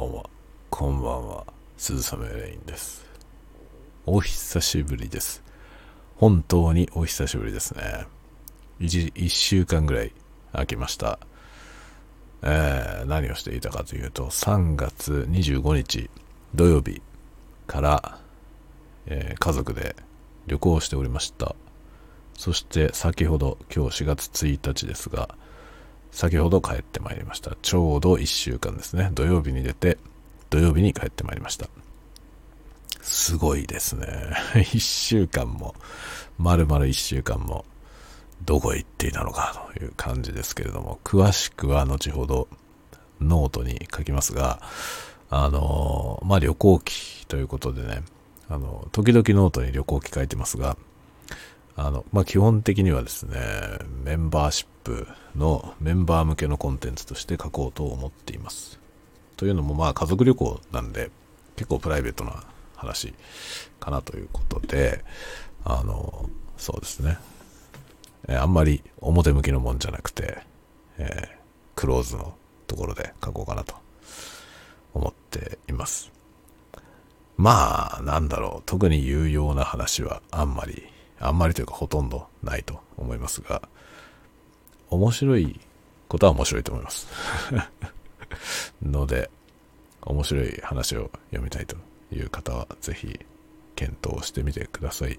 ばんは。こんばんは。鈴雨レインです。お久しぶりです。本当にお久しぶりですね。一一週間ぐらい空きました。えー、何をしていたかというと、3月25日土曜日から、えー家族で旅行しておりました。そして先ほど、今日4月1日ですが、先ほど帰ってまいりました。ちょうど1週間ですね。土曜日に出て、土曜日に帰ってまいりました。すごいですね。1週間も、丸々1週間も、どこへ行っていたのかという感じですけれども、詳しくは後ほどノートに書きますが、あの、まあ、旅行記ということでね、あの、時々ノートに旅行記書いてますが、あの、まあ、基本的にはですね、メンバーシップのメンバー向けのコンテンツとして書こうと思っています。というのも、まあ、家族旅行なんで、結構プライベートな話かなということで、あの、そうですね。えあんまり表向きのもんじゃなくて、えークローズのところで書こうかなと思っています。まあ、なんだろう、特に有用な話はあんまり、あんまりというかほとんどないと思いますが、面白いことは面白いと思います。ので、面白い話を読みたいという方は、ぜひ検討してみてください。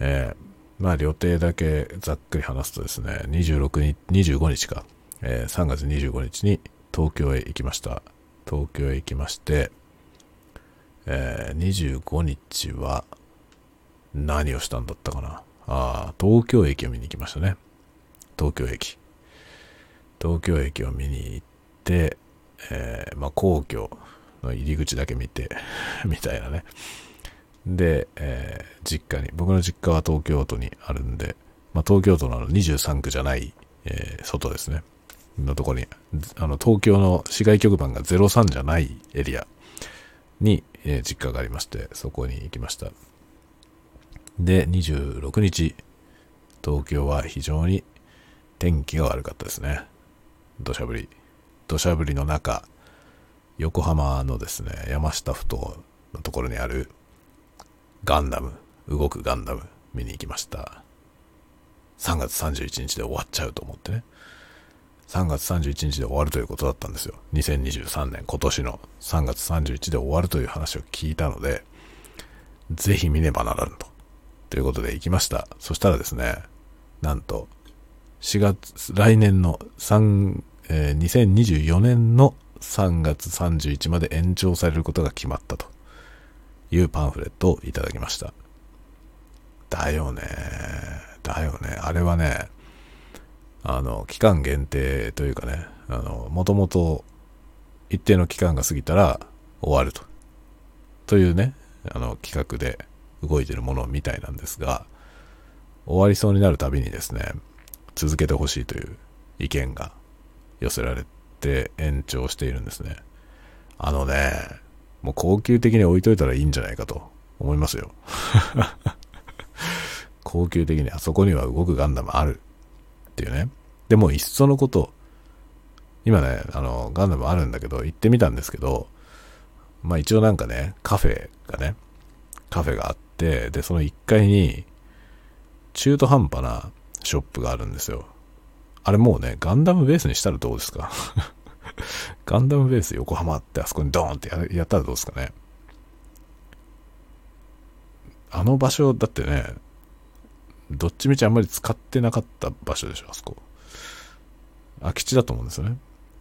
えーまあ、予定だけざっくり話すとですね、26日、25日か、えー3月25日に東京へ行きました。東京へ行きまして、えー25日は何をしたんだったかな。ああ、東京駅を見に行きましたね。東京駅。東京駅を見に行って、えーまあ、皇居の入り口だけ見て、みたいなね。で、えー実家に、僕の実家は東京都にあるんで、まあ、東京都のあの23区じゃない、えー外ですね。のところに、あの、東京の市外局番が03じゃないエリアに、えー実家がありまして、そこに行きました。で、26日、東京は非常に天気が悪かったですね。土砂降り。土砂降りの中、横浜のですね、山下ふ頭のところにあるガンダム、動くガンダム見に行きました。3月31日で終わっちゃうと思ってね。3月31日で終わるということだったんですよ。2023年、今年の3月31日で終わるという話を聞いたので、ぜひ見ねばならぬと。ということで行きました。そしたらですね、なんと、4月、来年の3、えー2024年の3月31まで延長されることが決まったというパンフレットをいただきました。だよね。だよね。あれはね、あの、期間限定というかね、あの、もともと一定の期間が過ぎたら終わると。というね、あの、企画で動いてるものみたいなんですが、終わりそうになるたびにですね、続けてほしいという意見が寄せられて延長しているんですね。あのね、もう高級的に置いといたらいいんじゃないかと思いますよ。高級的にあそこには動くガンダムあるっていうね。でもいっそのこと、今ね、あの、ガンダムあるんだけど、行ってみたんですけど、まあ一応なんかね、カフェがね、カフェがあって、で、その1階に、中途半端なショップがあるんですよ。あれもうね、ガンダムベースにしたらどうですか？ガンダムベース横浜ってあそこにドーンってやったらどうですかね？あの場所だってね、どっちみちあんまり使ってなかった場所でしょ、あそこ。空き地だと思うんですよね。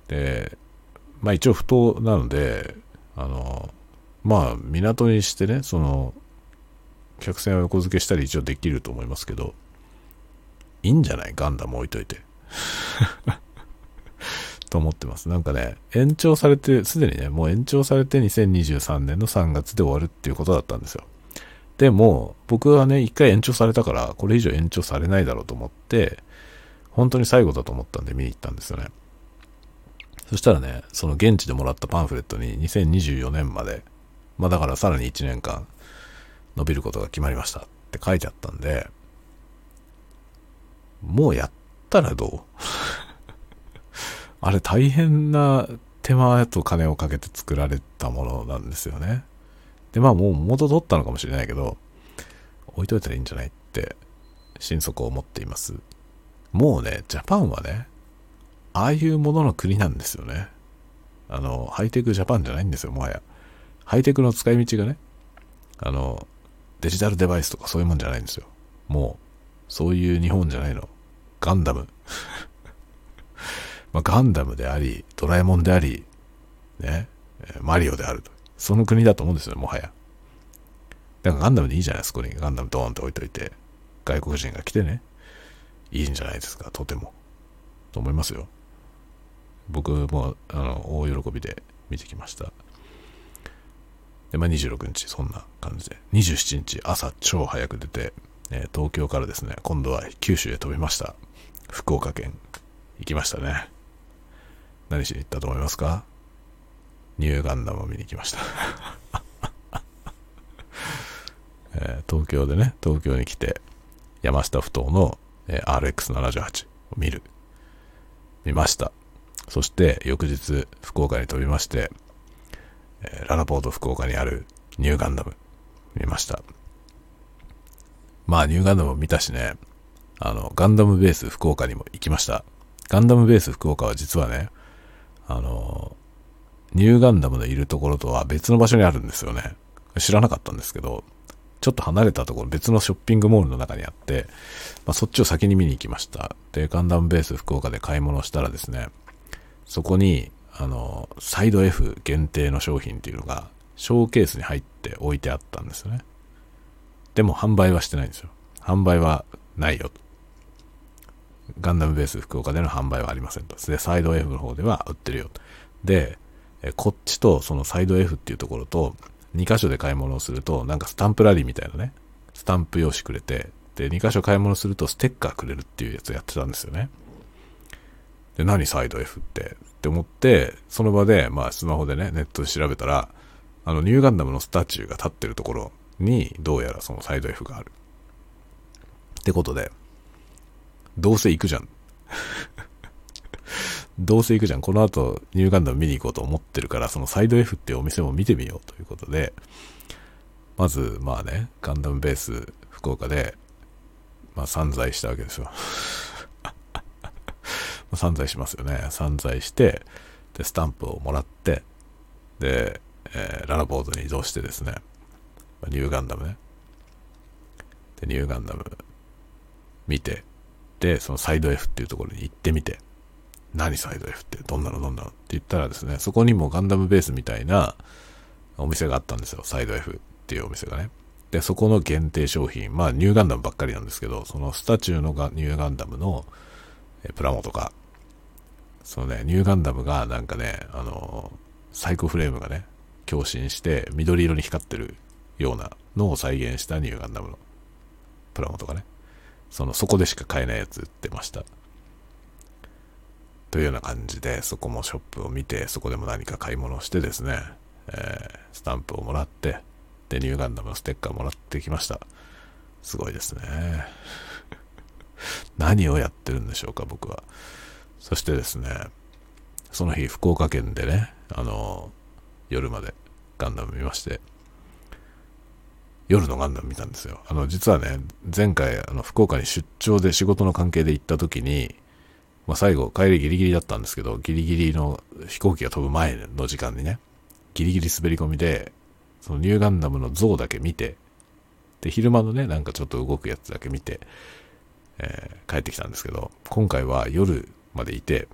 で、まあ一応不当なので、あの、まあ港にしてね、その、客船を横付けしたり一応できると思いますけど、いいんじゃない？ガンダム置いといて。と思ってます。なんかね、延長されて、すでにね、もう延長されて2023年の3月で終わるっていうことだったんですよ。でも、僕はね、一回延長されたから、これ以上延長されないだろうと思って、本当に最後だと思ったんで見に行ったんですよね。そしたらね、その現地でもらったパンフレットに2024年まで、まあだからさらに1年間伸びることが決まりましたって書いてあったんで、もうやったらどう？あれ大変な手間と金をかけて作られたものなんですよね。で、まあもう元取ったのかもしれないけど、置いといたらいいんじゃないって心底思っています。もうね、ジャパンはね、ああいうものの国なんですよね。あの、ハイテクジャパンじゃないんですよ、もはや。ハイテクの使い道がね、あの、デジタルデバイスとかそういうもんじゃないんですよ。もう、そういう日本じゃないの。ガンダム。まあ、ガンダムであり、ドラえもんであり、ね、マリオであると。その国だと思うんですよ、もはや。だからガンダムでいいじゃないですか、ここにガンダムドーンと置いといて、外国人が来てね、いいんじゃないですか、とても。と思いますよ。僕も、あの、大喜びで見てきました。で、まあ、26日、そんな感じで。27日、朝超早く出て、えー、東京からですね、今度は九州へ飛びました。福岡県、行きましたね。何しに行ったと思いますか？ニューガンダムを見に行きました えー、東京でね、東京に来て、山下ふ頭の、えー、RX78 を見る。見ました。そして、翌日、福岡に飛びまして、えー、ララポート福岡にあるニューガンダム見ました。まあ、ニューガンダムを見たしね、あの、ガンダムベース福岡にも行きました。ガンダムベース福岡は実はね、あの、ニューガンダムのいるところとは別の場所にあるんですよね。知らなかったんですけど、ちょっと離れたところ、別のショッピングモールの中にあって、まあ、そっちを先に見に行きました。で、ガンダムベース福岡で買い物したらですね、そこに、あの、サイド F 限定の商品っていうのが、ショーケースに入って置いてあったんですよね。でも販売はしてないんですよ。販売はないよ。ガンダムベース福岡での販売はありませんと。で、サイド F の方では売ってるよ。で、こっちとそのサイド F っていうところと、2箇所で買い物をすると、なんかスタンプラリーみたいなね、スタンプ用紙くれて、で、2箇所買い物するとステッカーくれるっていうやつをやってたんですよね。で、何サイド F って？って思って、その場で、まあスマホでね、ネットで調べたら、あの、ニューガンダムのスタチューが立ってるところに、どうやらそのサイド F がある。ってことで、どうせ行くじゃん。どうせ行くじゃん。この後、ニューガンダム見に行こうと思ってるから、そのサイド F っていうお店も見てみようということで、まず、まあね、ガンダムベース福岡で、まあ散財したわけですよ。散財しますよね。散財して、で、スタンプをもらって、で、えー、ララボードに移動してですね、ニューガンダムね。で、ニューガンダム見て、で、そのサイド F っていうところに行ってみて、何サイド F ってどんなのどんなのって言ったらですね、そこにもガンダムベースみたいなお店があったんですよ。サイド F っていうお店がね。で、そこの限定商品、まあニューガンダムばっかりなんですけど、そのスタチューのがニューガンダムのプラモとか、そのね、ニューガンダムがなんかね、あの、サイコフレームがね、共振して緑色に光ってるようなのを再現したニューガンダムのプラモとかね。その、そこでしか買えないやつ売ってました。というような感じで、そこもショップを見て、そこでも何か買い物をしてですね、えー、スタンプをもらって、で、ニューガンダムのステッカーもらってきました。すごいですね。何をやってるんでしょうか、僕は。そしてですね、その日、福岡県でね、あの、夜までガンダム見まして、夜のガンダム見たんですよ。あの、実はね、前回、あの、福岡に出張で仕事の関係で行った時に、まあ、最後、帰りギリギリだったんですけど、ギリギリの飛行機が飛ぶ前の時間にね、ギリギリ滑り込みで、そのニューガンダムの像だけ見て、で、昼間のね、なんかちょっと動くやつだけ見て、えー、帰ってきたんですけど、今回は夜までいて、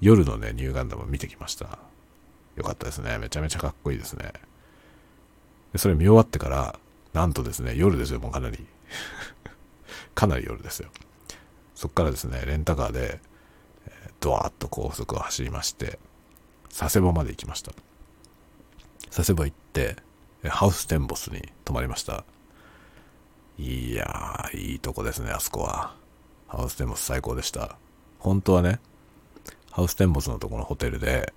夜のね、ニューガンダム見てきました。よかったですね。めちゃめちゃかっこいいですね。で、それ見終わってから、なんとですね、夜ですよ、もうかなり。かなり夜ですよ。そっからですね、レンタカーで、ドワーッと高速を走りまして、佐世保まで行きました。佐世保行って、ハウステンボスに泊まりました。いやー、いいとこですね、あそこは。ハウステンボス最高でした。本当はね、ハウステンボスのとこのホテルで、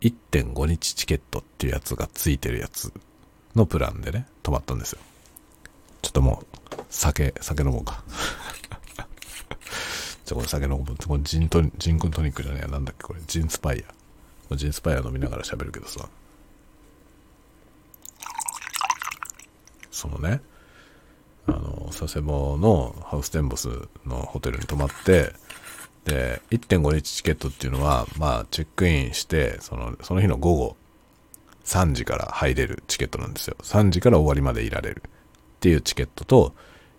1.5日チケットっていうやつがついてるやつのプランでね、泊まったんですよ。ちょっともう、酒、酒飲もうか。じゃこれ酒飲む。これジントジントニックじゃねえや。なんだっけこれ。ジンスパイア。ジンスパイア飲みながら喋るけどさ。そのね、あの、佐世保のハウステンボスのホテルに泊まって、で、1.5日チケットっていうのは、まあ、チェックインして、その、その日の午後、3時から入れるチケットなんですよ。3時から終わりまでいられるっていうチケットと、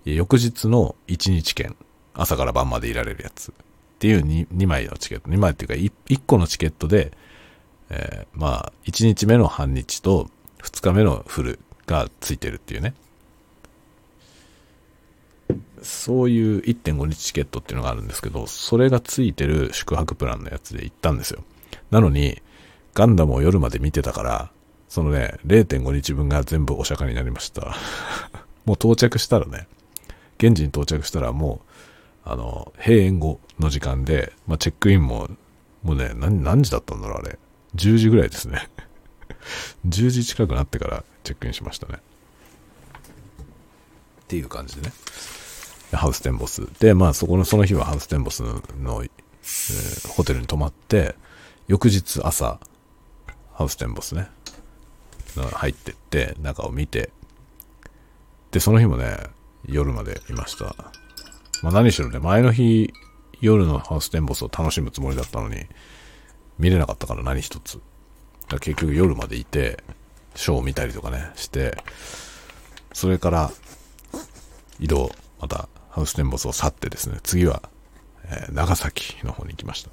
翌日の1日券、朝から晩までいられるやつっていう 2, 2枚のチケット、2枚っていうか 1, 1個のチケットで、えー、まあ、1日目の半日と2日目のフルがついてるっていうね。そういう1.5日チケットっていうのがあるんですけど、それがついてる宿泊プランのやつで行ったんですよ。なのに、ガンダムを夜まで見てたから、そのね、0.5日分が全部お釈迦になりました。もう到着したらね、現地に到着したらもう、あの、閉園後の時間で、まあ、チェックインも、もうね、何、何時だったんだろう、あれ。10時ぐらいですね。10時近くなってからチェックインしましたね。っていう感じでね。ハウステンボス。で、まあそこの、その日はハウステンボスの、えー、ホテルに泊まって、翌日朝、ハウステンボスね、入ってって、中を見て、で、その日もね、夜までいました。まあ何しろね、前の日、夜のハウステンボスを楽しむつもりだったのに、見れなかったから何一つ。結局夜までいて、ショーを見たりとかね、して、それから移動、またハウステンボスを去ってですね、次は、えー、長崎の方に行きました。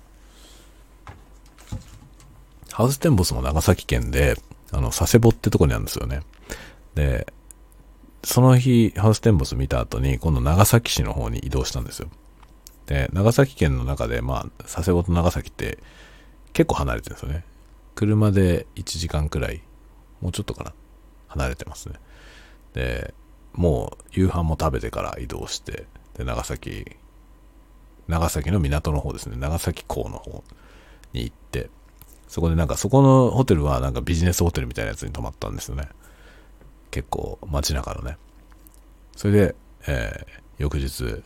ハウステンボスも長崎県で、あの、佐世保ってとこにあるんですよね。で、その日、ハウステンボス見た後に、今度長崎市の方に移動したんですよ。で、長崎県の中で、まあ、佐世保と長崎って結構離れてるんですよね。車で1時間くらい、もうちょっとかな、離れてますね。で、もう夕飯も食べてから移動して、で、長崎、長崎の港の方ですね、長崎港の方に行って、そこでなんかそこのホテルはなんかビジネスホテルみたいなやつに泊まったんですよね。結構街中のね。それで、えー、翌日、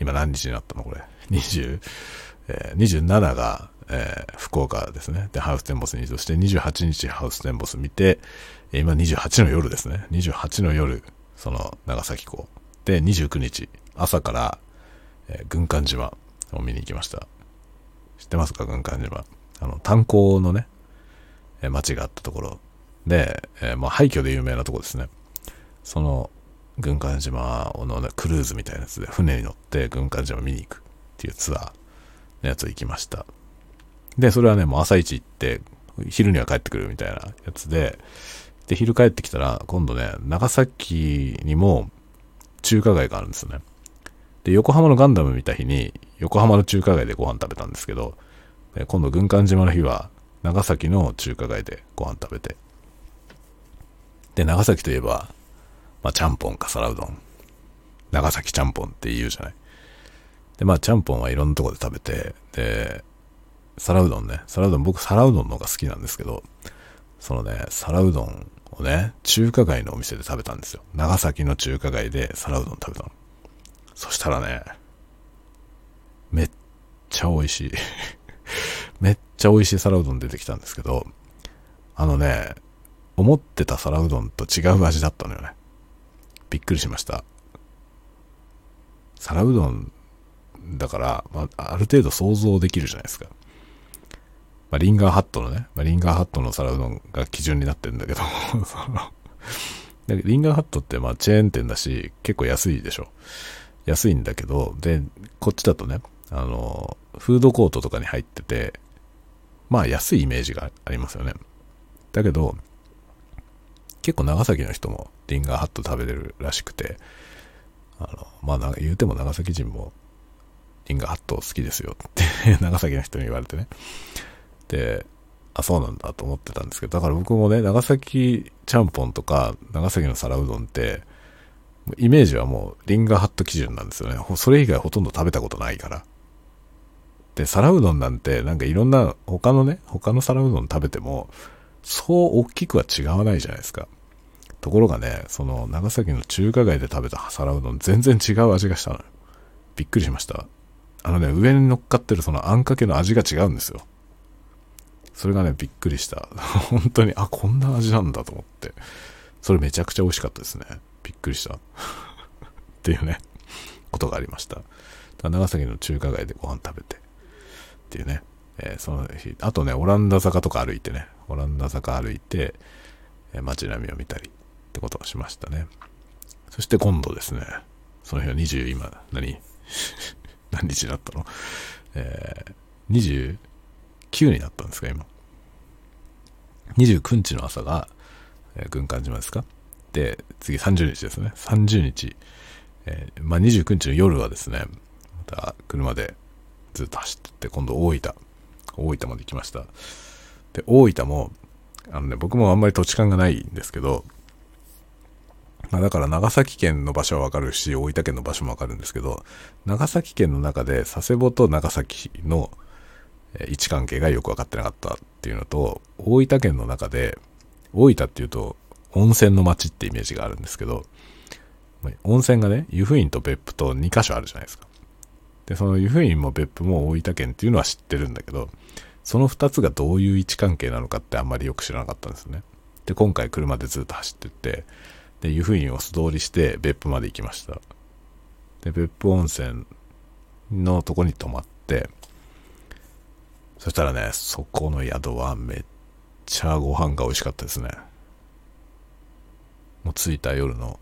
今何日になったのこれ？20、えー、27が、えー、福岡ですね。で、ハウステンボスに移動して、28日ハウステンボス見て、今28の夜ですね。28の夜、その長崎港。で、29日、朝から、えー、軍艦島を見に行きました。知ってますか？軍艦島。あの、炭鉱のね、え、町があったところで、えー、まあ、廃墟で有名なとこですね。その、軍艦島の、ね、クルーズみたいなやつで船に乗って軍艦島見に行くっていうツアーのやつ行きました。で、それはね、もう朝一行って、昼には帰ってくるみたいなやつで、で、昼帰ってきたら、今度ね、長崎にも中華街があるんですよね。で、横浜のガンダム見た日に、横浜の中華街でご飯食べたんですけど、今度軍艦島の日は、長崎の中華街でご飯食べて、で、長崎といえば、まあ、ちゃんぽんか皿うどん。長崎ちゃんぽんって言うじゃない。で、まあ、ちゃんぽんはいろんなとこで食べて、で、皿うどんね。皿うどん、僕皿うどんの方が好きなんですけど、そのね、皿うどんをね、中華街のお店で食べたんですよ。長崎の中華街で皿うどん食べたの。そしたらね、めっちゃ美味しい。めっちゃ美味しい皿うどん出てきたんですけど、あのね、思ってた皿うどんと違う味だったのよね。びっくりしました。皿うどんだから、まあ、ある程度想像できるじゃないですか。まあ、リンガーハットのね、まあ、リンガーハットの皿うどんが基準になってるんだけど そのリンガーハットってまあチェーン店だし、結構安いでしょ。安いんだけど、で、こっちだとね、あの、フードコートとかに入ってて、まあ安いイメージがありますよね。だけど、結構長崎の人もリンガーハット食べれるらしくて、あの、まあ言うても長崎人もリンガーハット好きですよって 長崎の人に言われてね。で、あ、そうなんだと思ってたんですけど、だから僕もね、長崎ちゃんぽんとか長崎の皿うどんって、イメージはもうリンガーハット基準なんですよね。それ以外ほとんど食べたことないから。で、皿うどんなんてなんかいろんな他のね、他の皿うどん食べても、そう大きくは違わないじゃないですか。ところがね、その長崎の中華街で食べた皿うどん全然違う味がしたのよ。びっくりしました。あのね、上に乗っかってるそのあんかけの味が違うんですよ。それがね、びっくりした。本当に、あ、こんな味なんだと思って。それめちゃくちゃ美味しかったですね。びっくりした。っていうね、ことがありました。長崎の中華街でご飯食べて、っていうね。えー、その日、あとね、オランダ坂とか歩いてね、オランダ坂歩いて、えー、街並みを見たりってことをしましたね。そして今度ですね、その日は20、今、何？何日になったの？えー、29になったんですか、今。29日の朝が、えー、軍艦島ですか？で、次30日ですね。30日。えー、まあ、29日の夜はですね、また車でずっと走ってって、今度大分。大分まで行きました。で、大分も、あのね、僕もあんまり土地勘がないんですけど、ま、だから長崎県の場所はわかるし、大分県の場所もわかるんですけど、長崎県の中で佐世保と長崎の位置関係がよく分かってなかったっていうのと、大分県の中で、大分っていうと温泉の街ってイメージがあるんですけど、温泉がね、湯布院と別府と2カ所あるじゃないですか。で、その湯布院も別府も大分県っていうのは知ってるんだけど、その2つがどういう位置関係なのかってあんまりよく知らなかったんですね。で、今回車でずっと走ってって、で、湯布院を素通りして別府まで行きました。で、別府温泉のとこに泊まって、そしたらね、そこの宿はめっちゃご飯が美味しかったですね。もう着いた夜の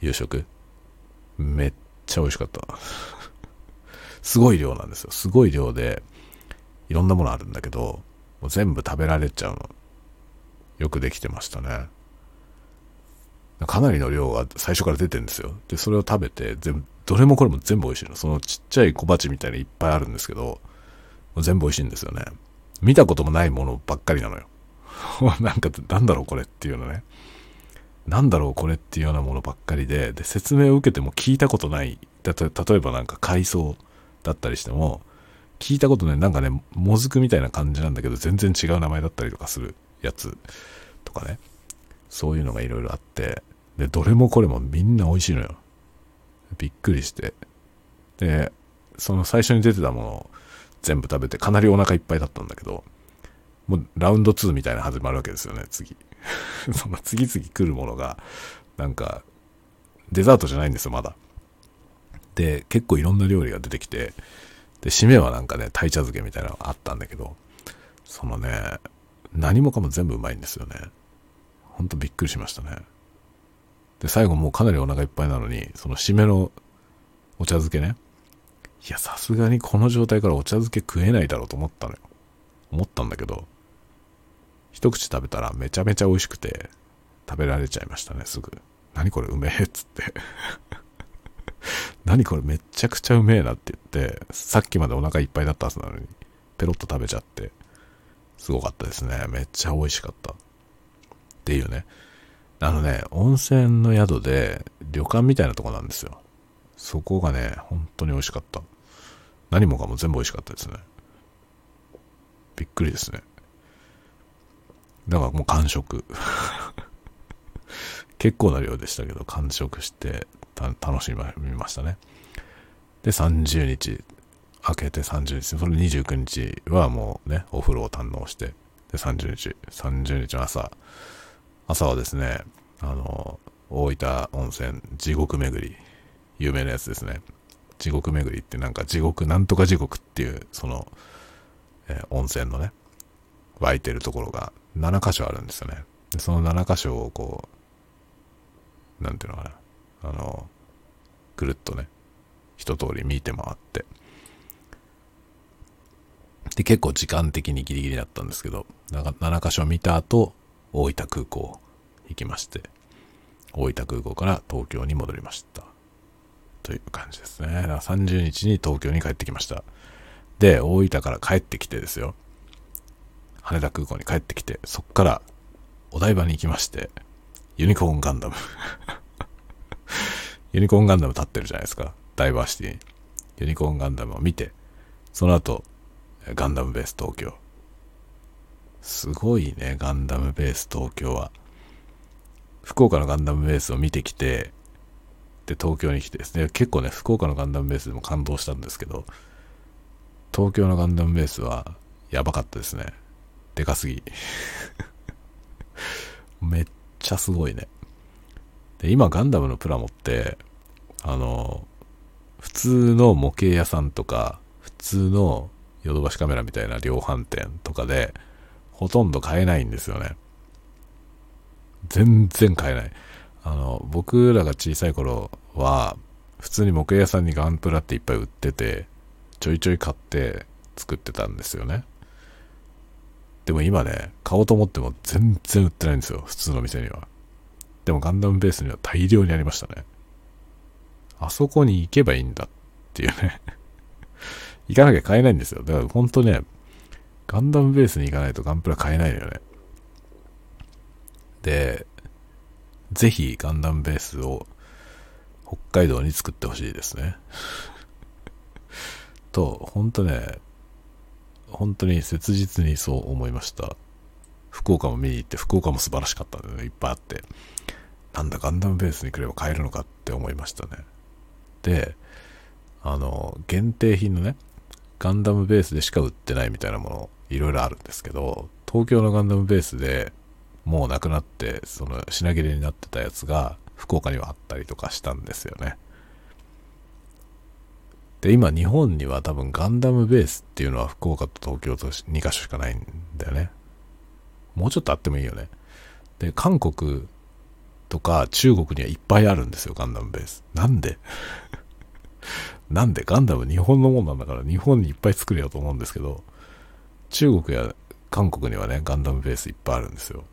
夕食、めっちゃ美味しかった。すごい量なんですよ。すごい量で、いろんなものあるんだけど、もう全部食べられちゃうの。よくできてましたね。かなりの量が最初から出てるんですよ。で、それを食べて、全部、どれもこれも全部美味しいの。そのちっちゃい小鉢みたいにいっぱいあるんですけど、全部美味しいんですよね。見たこともないものばっかりなのよ。なんか、なんだろうこれっていうのね。なんだろうこれっていうようなものばっかりで、で、説明を受けても聞いたことない。例えばなんか海藻だったりしても、聞いたことない、なんかね、もずくみたいな感じなんだけど、全然違う名前だったりとかするやつとかね。そういうのがいろいろあって、で、どれもこれもみんな美味しいのよ。びっくりして。で、その最初に出てたものを全部食べて、かなりお腹いっぱいだったんだけど、もうラウンド2みたいな始まるわけですよね、次。その次々来るものが、なんか、デザートじゃないんですよ、まだ。で、結構いろんな料理が出てきて、で、締めはなんかね、鯛茶漬けみたいなのがあったんだけど、そのね、何もかも全部うまいんですよね。ほんとびっくりしましたね。で、最後もうかなりお腹いっぱいなのに、その締めのお茶漬けね。いや、さすがにこの状態からお茶漬け食えないだろうと思ったのよ。思ったんだけど、一口食べたらめちゃめちゃ美味しくて、食べられちゃいましたね、すぐ。何これうめえっつって。何これめちゃくちゃうめえなって言って、さっきまでお腹いっぱいだったはずなのに、ペロッと食べちゃって、すごかったですね。めっちゃ美味しかった。っていうね。あのね、温泉の宿で旅館みたいなとこなんですよ。そこがね、本当に美味しかった。何もかも全部美味しかったですね。びっくりですね。だからもう完食。結構な量でしたけど、完食して楽しみましたね。で、30日、明けて30日、その29日はもうね、お風呂を堪能して、で、30日、30日の朝、朝はですね、あの、大分温泉地獄巡り、有名なやつですね。地獄巡りってなんか地獄、なんとか地獄っていう、その、えー、温泉のね、湧いてるところが7箇所あるんですよね。で、その7箇所をこう、なんていうのかな、あの、ぐるっとね、一通り見て回って。で、結構時間的にギリギリだったんですけど、7箇所見た後、大分空港行きまして、大分空港から東京に戻りました。という感じですね。だから30日に東京に帰ってきました。で、大分から帰ってきてですよ。羽田空港に帰ってきて、そっからお台場に行きまして、ユニコーンガンダムユニコーンガンダム立ってるじゃないですか。ダイバーシティに。ユニコーンガンダムを見て、その後、ガンダムベース東京。すごいね、ガンダムベース東京は。福岡のガンダムベースを見てきて、で、東京に来てですね、結構ね、福岡のガンダムベースでも感動したんですけど、東京のガンダムベースはやばかったですね。でかすぎ。めっちゃすごいね。で、今ガンダムのプラモって、あの、普通の模型屋さんとか、普通のヨドバシカメラみたいな量販店とかで、ほとんど買えないんですよね。全然買えない。あの、僕らが小さい頃は、普通に模型屋さんにガンプラっていっぱい売ってて、ちょいちょい買って作ってたんですよね。でも今ね、買おうと思っても全然売ってないんですよ、普通の店には。でもガンダムベースには大量にありましたね。あそこに行けばいいんだっていうね 行かなきゃ買えないんですよ。だから本当ね、ガンダムベースに行かないとガンプラ買えないのよね。で、ぜひガンダムベースを北海道に作ってほしいですね。と、本当ね、本当に切実にそう思いました。福岡も見に行って、福岡も素晴らしかったんでね、いっぱいあって。なんだ、ガンダムベースに来れば買えるのかって思いましたね。で、あの、限定品のね、ガンダムベースでしか売ってないみたいなもの、いろいろあるんですけど、東京のガンダムベースでもうなくなって、その品切れになってたやつが、福岡にはあったりとかしたんですよね。で、今日本には多分ガンダムベースっていうのは福岡と東京と2カ所しかないんだよね。もうちょっとあってもいいよね。で、韓国とか中国にはいっぱいあるんですよ、ガンダムベース。なんで？なんで？ガンダム日本のもんなんだから日本にいっぱい作れよと思うんですけど、中国や韓国にはね、ガンダムベースいっぱいあるんですよ。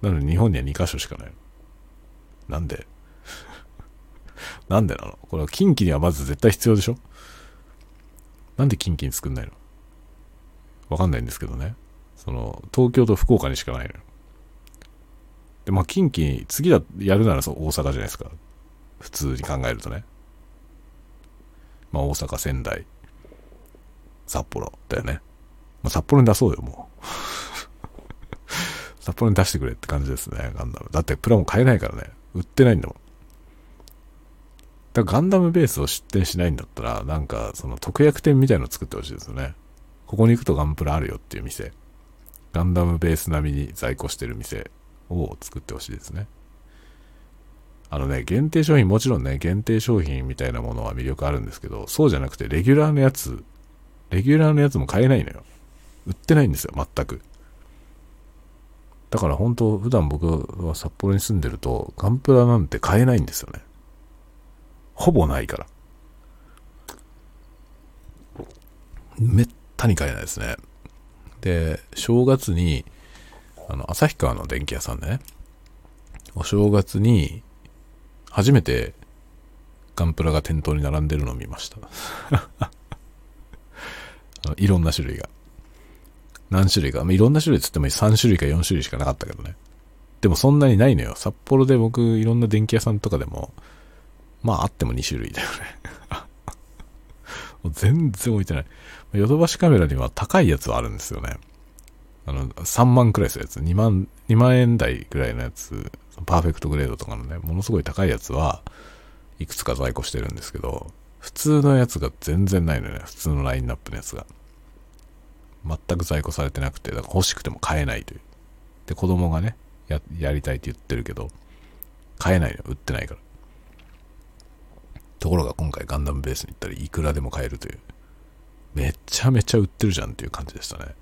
なのに日本には2カ所しかない。なんで？なんでなの？これは近畿にはまず絶対必要でしょ？なんで近畿に作んないの？わかんないんですけどね。その、東京と福岡にしかないの。で、まあ、近畿、次だ、やるならそう大阪じゃないですか。普通に考えるとね。まあ、大阪、仙台、札幌だよね。まあ、札幌に出そうよ、もう。札幌に出してくれって感じですね、ガンダム。だってプラモ買えないからね。売ってないんだもん。だからガンダムベースを出店しないんだったら、なんかその特約店みたいの作ってほしいですよね。ここに行くとガンプラあるよっていう店。ガンダムベース並みに在庫してる店を作ってほしいですね。あのね、限定商品もちろんね、限定商品みたいなものは魅力あるんですけど、そうじゃなくてレギュラーのやつ、レギュラーのやつも買えないのよ。売ってないんですよ、全く。だから本当、普段僕は札幌に住んでると、ガンプラなんて買えないんですよね。ほぼないから。めったに買えないですね。で、正月に、あの、旭川の電気屋さんでね、お正月に、初めてガンプラが店頭に並んでるのを見ました。いろんな種類が。何種類か。まあいろんな種類つっても3種類か4種類しかなかったけどね。でもそんなにないのよ。札幌で僕いろんな電気屋さんとかでも、まああっても2種類だよね 全然置いてない。ヨドバシカメラには高いやつはあるんですよね。あの、3万くらいするやつ。2万、2万円台ぐらいのやつ。パーフェクトグレードとかのね、ものすごい高いやつはいくつか在庫してるんですけど、普通のやつが全然ないのよね。普通のラインナップのやつが。全く在庫されてなくて、だから欲しくても買えないという。で、子供がね、や、やりたいって言ってるけど、買えないの。売ってないから。ところが今回ガンダムベースに行ったらいくらでも買えるという。めちゃめちゃ売ってるじゃんっていう感じでしたね。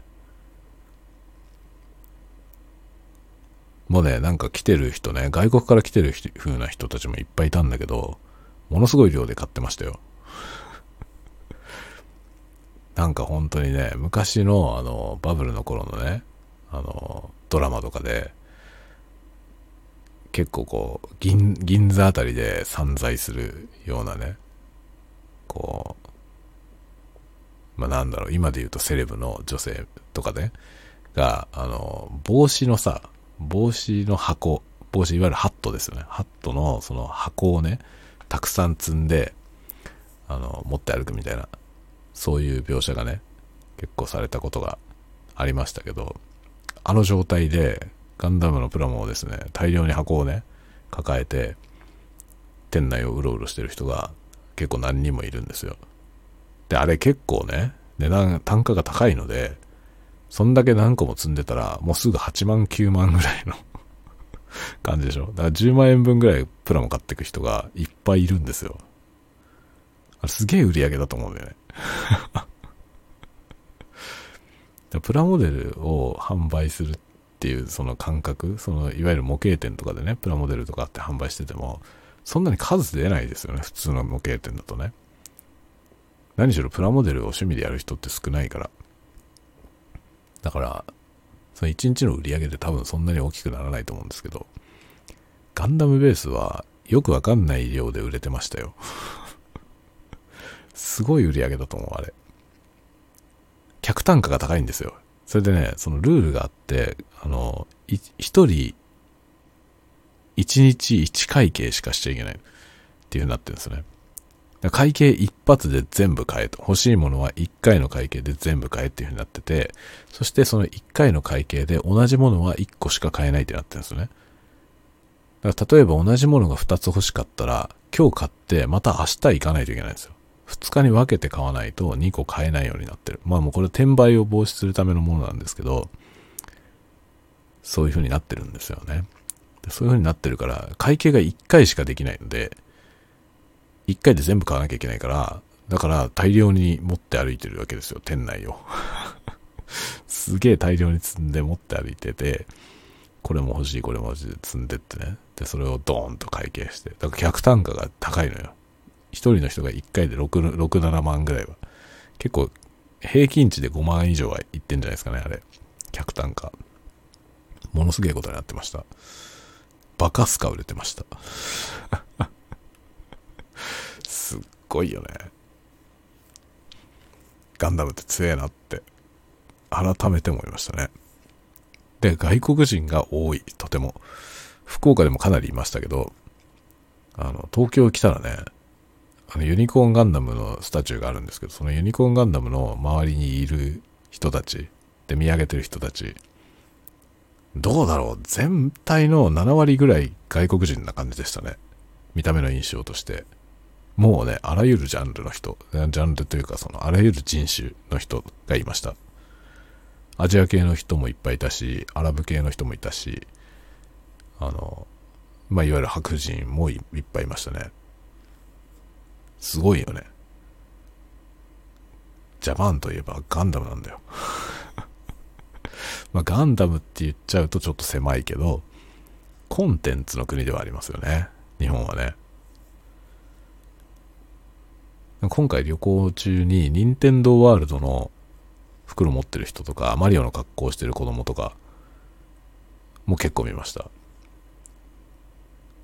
もうね、なんか来てる人ね、外国から来てる風な人たちもいっぱいいたんだけど、ものすごい量で買ってましたよ。なんか本当にね、昔のあの、バブルの頃のね、あの、ドラマとかで、結構こう、銀、銀座あたりで散在するようなね、こう、まあなんだろう、今で言うとセレブの女性とかね、が、あの、帽子のさ、帽子の箱、帽子、いわゆるハットですよね。ハットのその箱をね、たくさん積んで、あの、持って歩くみたいな、そういう描写がね、結構されたことがありましたけど、あの状態で、ガンダムのプラモをですね、大量に箱をね、抱えて、店内をうろうろしてる人が結構何人もいるんですよ。で、あれ結構ね、値段、単価が高いので、そんだけ何個も積んでたら、もうすぐ8万9万ぐらいの 感じでしょ。だから10万円分ぐらいプラモ買ってく人がいっぱいいるんですよ。あれすげえ売り上げだと思うんだよね。プラモデルを販売するっていうその感覚、そのいわゆる模型店とかでね、プラモデルとかって販売してても、そんなに数出ないですよね、普通の模型店だとね。何しろプラモデルを趣味でやる人って少ないから。だから、その1日の売り上げで多分そんなに大きくならないと思うんですけど、ガンダムベースはよくわかんない量で売れてましたよ。すごい売り上げだと思う、あれ。客単価が高いんですよ。それでね、そのルールがあって、あの、一人、一日一会計しかしちゃいけないっていう風になってるんですね。会計一発で全部買えと。欲しいものは一回の会計で全部買えっていう風になってて、そしてその一回の会計で同じものは一個しか買えないってなってるんですよね。だから例えば同じものが二つ欲しかったら、今日買ってまた明日行かないといけないんですよ。2日に分けて買わないと2個買えないようになってる。まあもうこれ転売を防止するためのものなんですけど、そういう風になってるんですよね。そういう風になってるから、会計が1回しかできないので、1回で全部買わなきゃいけないから、だから大量に持って歩いてるわけですよ、店内を。すげえ大量に積んで持って歩いてて、これも欲しい、これも欲しい積んでってね。で、それをドーンと会計して。だから客単価が高いのよ。一人の人が1回で6、6、7万ぐらいは。結構、平均値で5万以上はいってんじゃないですかね、あれ。客単価。ものすげえことになってました。バカスカ売れてました。ごいよね。ガンダムって強えなって、改めて思いましたね。で、外国人が多い、とても。福岡でもかなりいましたけど、あの、東京来たらね、あのユニコーンガンダムのスタチューがあるんですけど、そのユニコーンガンダムの周りにいる人たち、で見上げてる人たち、どうだろう？全体の7割ぐらい外国人な感じでしたね。見た目の印象として。もうね、あらゆるジャンルの人、ジャンルというかそのあらゆる人種の人がいました。アジア系の人もいっぱいいたし、アラブ系の人もいたし、あの、まあ、いわゆる白人もいっぱいいましたね。すごいよね。ジャパンといえばガンダムなんだよ。まあ、ガンダムって言っちゃうとちょっと狭いけど、コンテンツの国ではありますよね。日本はね。今回旅行中に任天堂ワールドの袋持ってる人とか、マリオの格好してる子供とか、も結構見ました。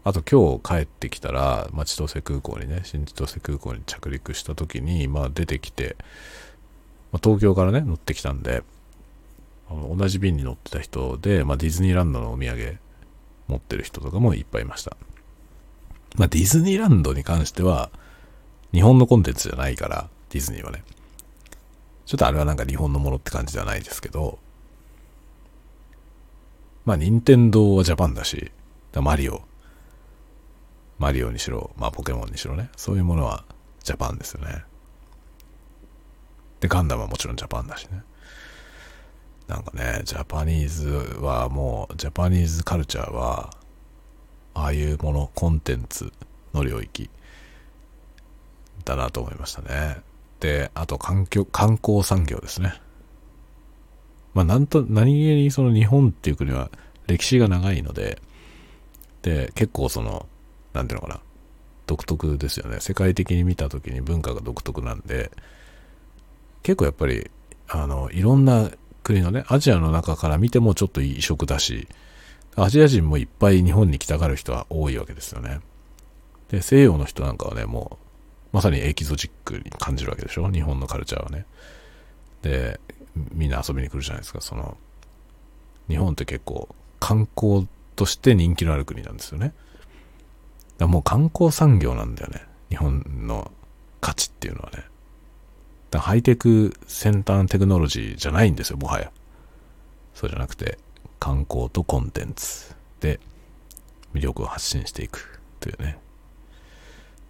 あと今日帰ってきたら、まあ、千歳空港にね、新千歳空港に着陸した時に、まあ、出てきて、まあ、東京からね、乗ってきたんで、あの同じ便に乗ってた人で、まあ、ディズニーランドのお土産持ってる人とかもいっぱいいました。まあ、ディズニーランドに関しては、日本のコンテンツじゃないから、ディズニーはね。ちょっとあれはなんか日本のものって感じではないですけど、まあ、任天堂はジャパンだし、だマリオ、マリオにしろ、まあポケモンにしろね、そういうものはジャパンですよね。で、ガンダムはもちろんジャパンだしね。なんかね、ジャパニーズはもう、ジャパニーズカルチャーは、ああいうもの、コンテンツの領域だなと思いましたね。で、あと環境、観光産業ですね。まあ、なんと、何気にその日本っていう国は歴史が長いので、で、結構その、なんていうのかな、独特ですよね。世界的に見た時に文化が独特なんで、結構やっぱり、あの、いろんな国のね、アジアの中から見てもちょっと異色だし、アジア人もいっぱい日本に来たがる人は多いわけですよね。で、西洋の人なんかはね、もう、まさにエキゾチックに感じるわけでしょ？日本のカルチャーはね。で、みんな遊びに来るじゃないですか。その、日本って結構観光として人気のある国なんですよね。だもう観光産業なんだよね。日本の価値っていうのはね。だハイテク先端テクノロジーじゃないんですよ、もはや。そうじゃなくて、観光とコンテンツで魅力を発信していくというね。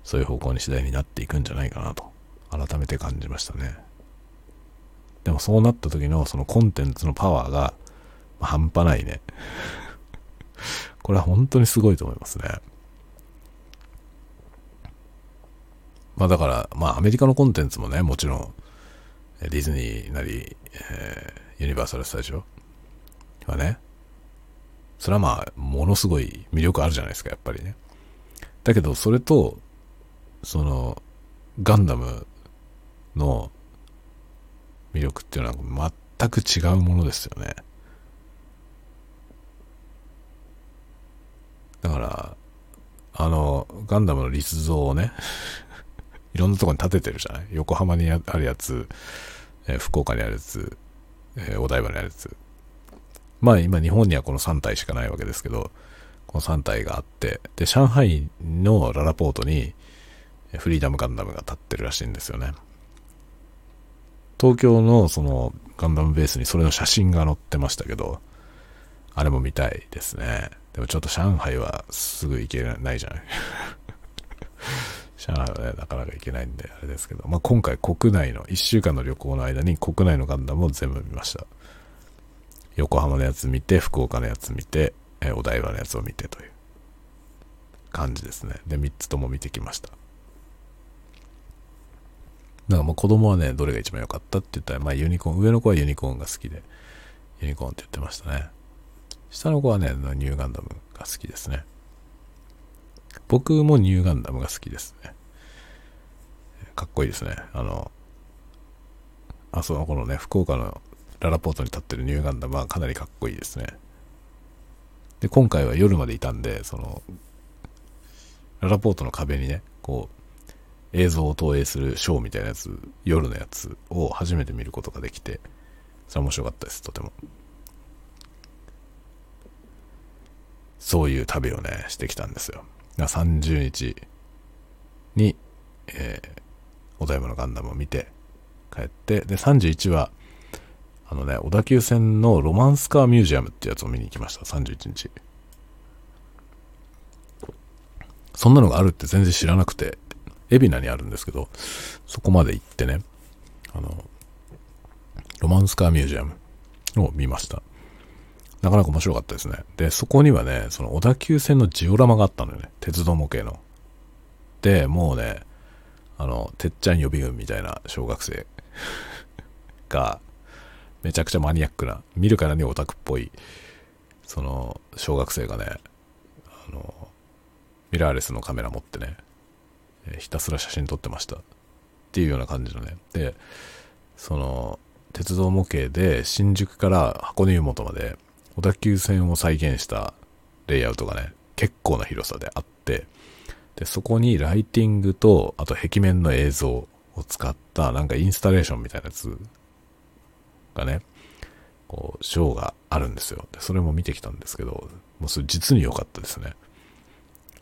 そういう方向に次第になっていくんじゃないかなと、改めて感じましたね。でもそうなった時のそのコンテンツのパワーが、まあ、半端ないね。これは本当にすごいと思いますね。まあだから、まあアメリカのコンテンツもね、もちろん、ディズニーなり、えー、ユニバーサル・スタジオはね、それはまあ、ものすごい魅力あるじゃないですか、やっぱりね。だけど、それと、その、ガンダムの魅力っていうのは全く違うものですよね。だから、あの、ガンダムの立像をね、いろんなとこに建ててるじゃない？横浜にあるやつ、え、福岡にあるやつ、え、お台場にあるやつ。まあ今日本にはこの3体しかないわけですけど、この3体があって、で、上海のララポートにフリーダムガンダムが立ってるらしいんですよね。東京のそのガンダムベースにそれの写真が載ってましたけど、あれも見たいですね。でもちょっと上海はすぐ行けないじゃない 上海はね、なかなか行けないんで、あれですけど、まあ、今回国内の、1週間の旅行の間に国内のガンダムを全部見ました。横浜のやつ見て、福岡のやつ見て、えお台場のやつを見てという感じですね。で、3つとも見てきました。だからもう子供はね、どれが一番良かったって言ったら、まあユニコーン、上の子はユニコーンが好きで、ユニコーンって言ってましたね。下の子はね、ニューガンダムが好きですね。僕もニューガンダムが好きですね。かっこいいですね。あの、あそこのね、福岡のララポートに立ってるニューガンダムはかなりかっこいいですね。で、今回は夜までいたんで、その、ララポートの壁にね、こう、映像を投影するショーみたいなやつ、夜のやつを初めて見ることができて、それ面白かったです、とても。そういう旅をね、してきたんですよ。30日に、えー、お台場のガンダムを見て帰って、で、31は、あのね、小田急線のロマンスカーミュージアムってやつを見に行きました、31日。そんなのがあるって全然知らなくて、海老名にあるんですけど、そこまで行ってね、あの、ロマンスカーミュージアムを見ました。なかなか面白かったですね。で、そこにはね、その小田急線のジオラマがあったのよね。鉄道模型の。で、もうね、あの、てっちゃん予備軍みたいな小学生 が、めちゃくちゃマニアックな、見るからにオタクっぽい、その、小学生がね、あの、ミラーレスのカメラ持ってね、ひたすら写真撮ってました。っていうような感じのね。で、その、鉄道模型で新宿から箱根湯本まで小田急線を再現したレイアウトがね、結構な広さであって、で、そこにライティングと、あと壁面の映像を使ったなんかインスタレーションみたいなやつがね、こう、ショーがあるんですよ。で、それも見てきたんですけど、もうそれ実に良かったですね。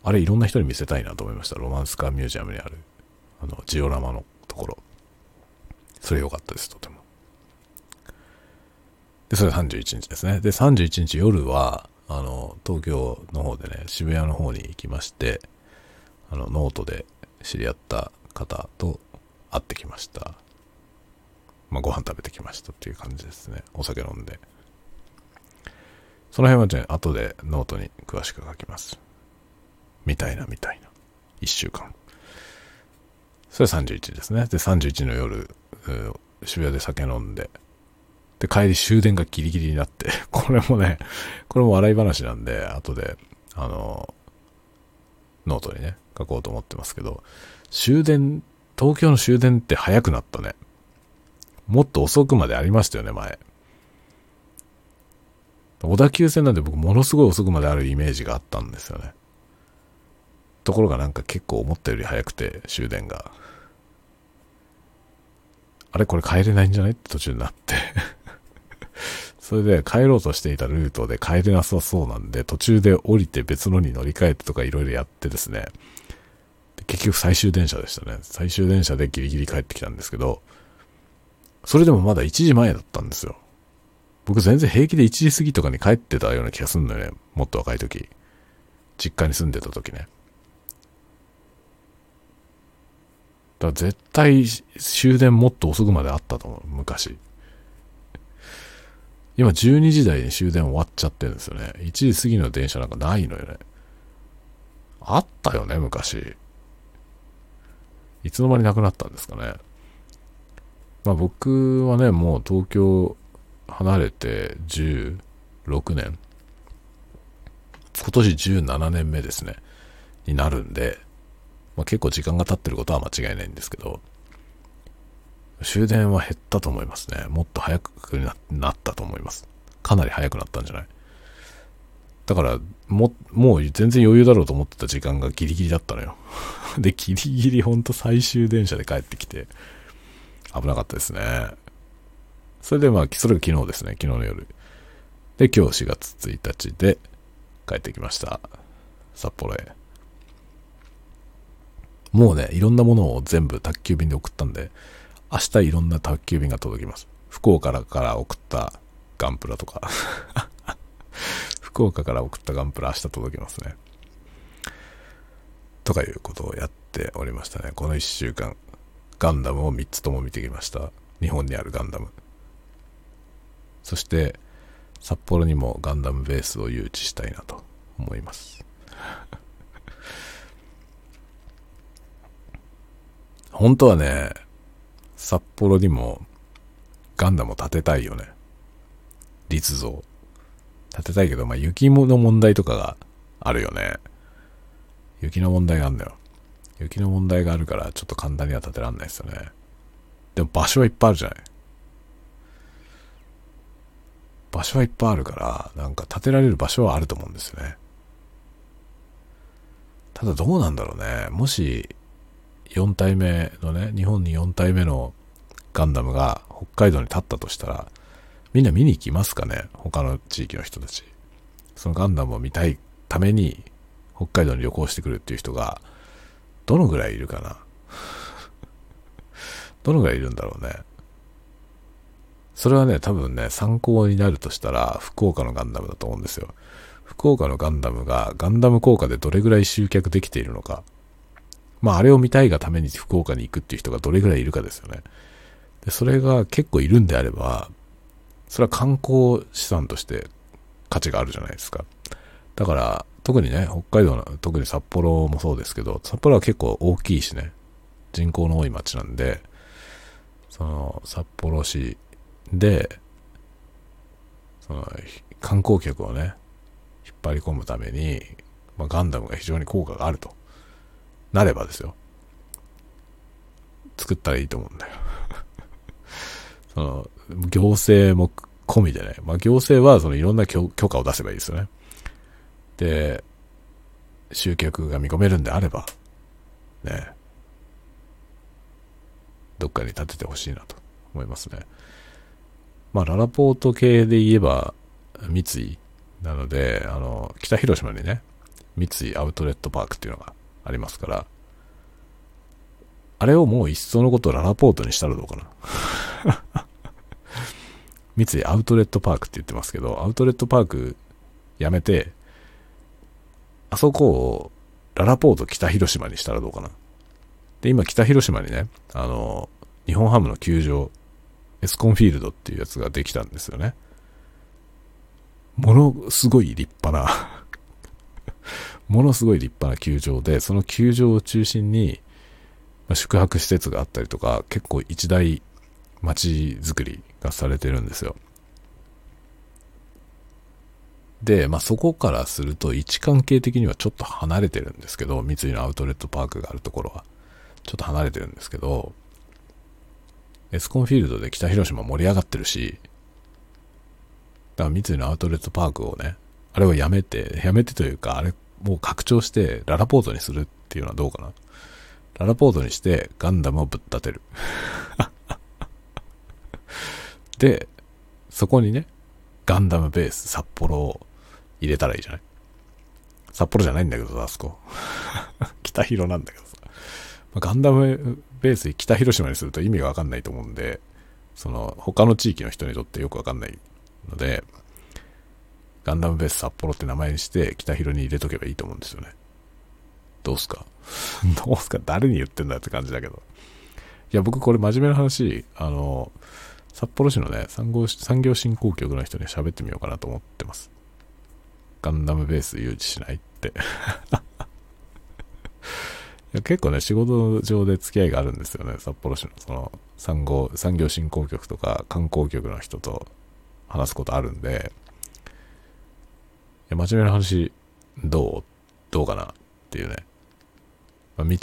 あれいろんな人に見せたいなと思いました。ロマンスカーミュージアムにある、あの、ジオラマのところ。それ良かったです、とても。で、それ31日ですね。で、31日夜は、あの、東京の方でね、渋谷の方に行きまして、あの、ノートで知り合った方と会ってきました。まあ、ご飯食べてきましたっていう感じですね。お酒飲んで。その辺はね、後でノートに詳しく書きます。みたいな、みたいな。一週間。それ31ですね。で、31の夜、渋谷で酒飲んで、で、帰り終電がギリギリになって、これもね、これも笑い話なんで、後で、あの、ノートにね、書こうと思ってますけど、終電、東京の終電って早くなったね。もっと遅くまでありましたよね、前。小田急線なんで僕ものすごい遅くまであるイメージがあったんですよね。ところがなんか結構思ったより早くて終電が。あれこれ帰れないんじゃない？って途中になって それで帰ろうとしていたルートで帰れなさそうなんで、途中で降りて別のに乗り換えてとかいろいろやってですね、結局最終電車でしたね。最終電車でギリギリ帰ってきたんですけど、それでもまだ1時前だったんですよ。僕全然平気で1時過ぎとかに帰ってたような気がすんだよね。もっと若い時。実家に住んでた時ね。だから絶対終電もっと遅くまであったと思う。昔。今12時台に終電終わっちゃってるんですよね。1時過ぎの電車なんかないのよね。あったよね、昔。いつの間になくなったんですかね。まあ僕はね、もう東京離れて16年。今年17年目ですね。になるんで、まあ、結構時間が経ってることは間違いないんですけど、終電は減ったと思いますね。もっと早くなったと思います。かなり早くなったんじゃない？だから、も、もう全然余裕だろうと思ってた時間がギリギリだったのよ。で、ギリギリほんと最終電車で帰ってきて、危なかったですね。それでまあ、それが昨日ですね、昨日の夜。で、今日4月1日で帰ってきました。札幌へ。もうね、いろんなものを全部宅急便で送ったんで、明日いろんな宅急便が届きます。福岡から送ったガンプラとか 福岡から送ったガンプラ明日届きますね。とかいうことをやっておりましたね。この1週間、ガンダムを3つとも見てきました。日本にあるガンダム。そして、札幌にもガンダムベースを誘致したいなと思います。本当はね、札幌にもガンダム建てたいよね。立像。建てたいけど、まあ雪の問題とかがあるよね。雪の問題があるんだよ。雪の問題があるからちょっと簡単には建てらんないですよね。でも場所はいっぱいあるじゃない。場所はいっぱいあるから、なんか建てられる場所はあると思うんですよね。ただどうなんだろうね。もし、4体目のね、日本に4体目のガンダムが北海道に立ったとしたら、みんな見に行きますかね他の地域の人たち。そのガンダムを見たいために北海道に旅行してくるっていう人が、どのぐらいいるかな どのぐらいいるんだろうね。それはね、多分ね、参考になるとしたら、福岡のガンダムだと思うんですよ。福岡のガンダムが、ガンダム効果でどれぐらい集客できているのか。まあ、あれを見たいがために福岡に行くっていう人がどれぐらいいるかですよね。で、それが結構いるんであれば、それは観光資産として価値があるじゃないですか。だから、特にね、北海道の、特に札幌もそうですけど、札幌は結構大きいしね、人口の多い町なんで、その、札幌市で、その、観光客をね、引っ張り込むために、まあ、ガンダムが非常に効果があると。なればですよ。作ったらいいと思うんだよ。その、行政も込みでね。まあ、行政はそのいろんな許可を出せばいいですよね。で、集客が見込めるんであれば、ね、どっかに建ててほしいなと思いますね。まあ、ララポート系で言えば、三井なので、あの、北広島にね、三井アウトレットパークっていうのがありますから、あれをもう一層のことララポートにしたらどうかな。三井アウトレットパークって言ってますけど、アウトレットパークやめて、あそこをララポート北広島にしたらどうかな。で、今北広島にね、あの、日本ハムの球場、エスコンフィールドっていうやつができたんですよね。ものすごい立派なものすごい立派な球場で、その球場を中心に、まあ、宿泊施設があったりとか、結構一大街づくりがされてるんですよ。で、まあ、そこからすると位置関係的にはちょっと離れてるんですけど、三井のアウトレットパークがあるところは、ちょっと離れてるんですけど、エスコンフィールドで北広島盛り上がってるし、だから三井のアウトレットパークをね、あれをやめて、やめてというか、あれもう拡張してララポートにするっていうのはどうかな？ララポートにしてガンダムをぶっ立てる。で、そこにね、ガンダムベース札幌を入れたらいいじゃない？札幌じゃないんだけどさ、あそこ。北広なんだけどさ。ガンダムベース北広島にすると意味がわかんないと思うんで、その、他の地域の人にとってよくわかんないので、ガンダムベース札幌って名前にして北広に入れとけばいいと思うんですよね。どうすか？どうすか？誰に言ってんだって感じだけど。いや、僕これ真面目な話、あの、札幌市のね、産業産業振興局の人に喋ってみようかなと思ってます。ガンダムベース誘致しないって。いや結構ね、仕事上で付き合いがあるんですよね、札幌市のその産業産業振興局とか観光局の人と話すことあるんで、いや真面目な話、どう？どうかな？っていうね。まあ、三井、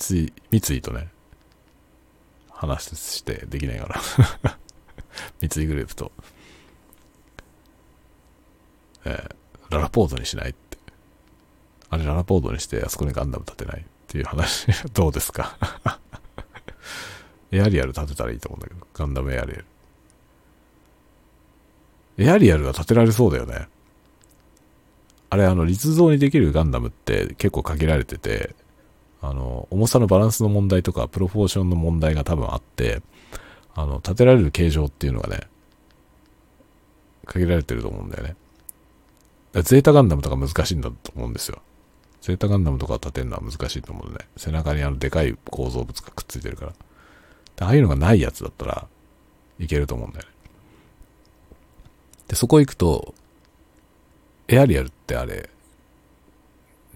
三井とね、話してできないかな。三井グループと、えー、ララポートにしないって。あれララポートにしてあそこにガンダム立てないっていう話、どうですか？エアリアル立てたらいいと思うんだけど、ガンダムエアリアル。エアリアルは立てられそうだよね。あれ、あの、立像にできるガンダムって結構限られてて、あの、重さのバランスの問題とか、プロポーションの問題が多分あって、あの、立てられる形状っていうのがね、限られてると思うんだよね。ゼータガンダムとか難しいんだと思うんですよ。ゼータガンダムとか立てるのは難しいと思うんでね。背中にあのでかい構造物がくっついてるから。ああいうのがないやつだったらいけると思うんだよね。で、そこ行くと、エアリアルってあれ、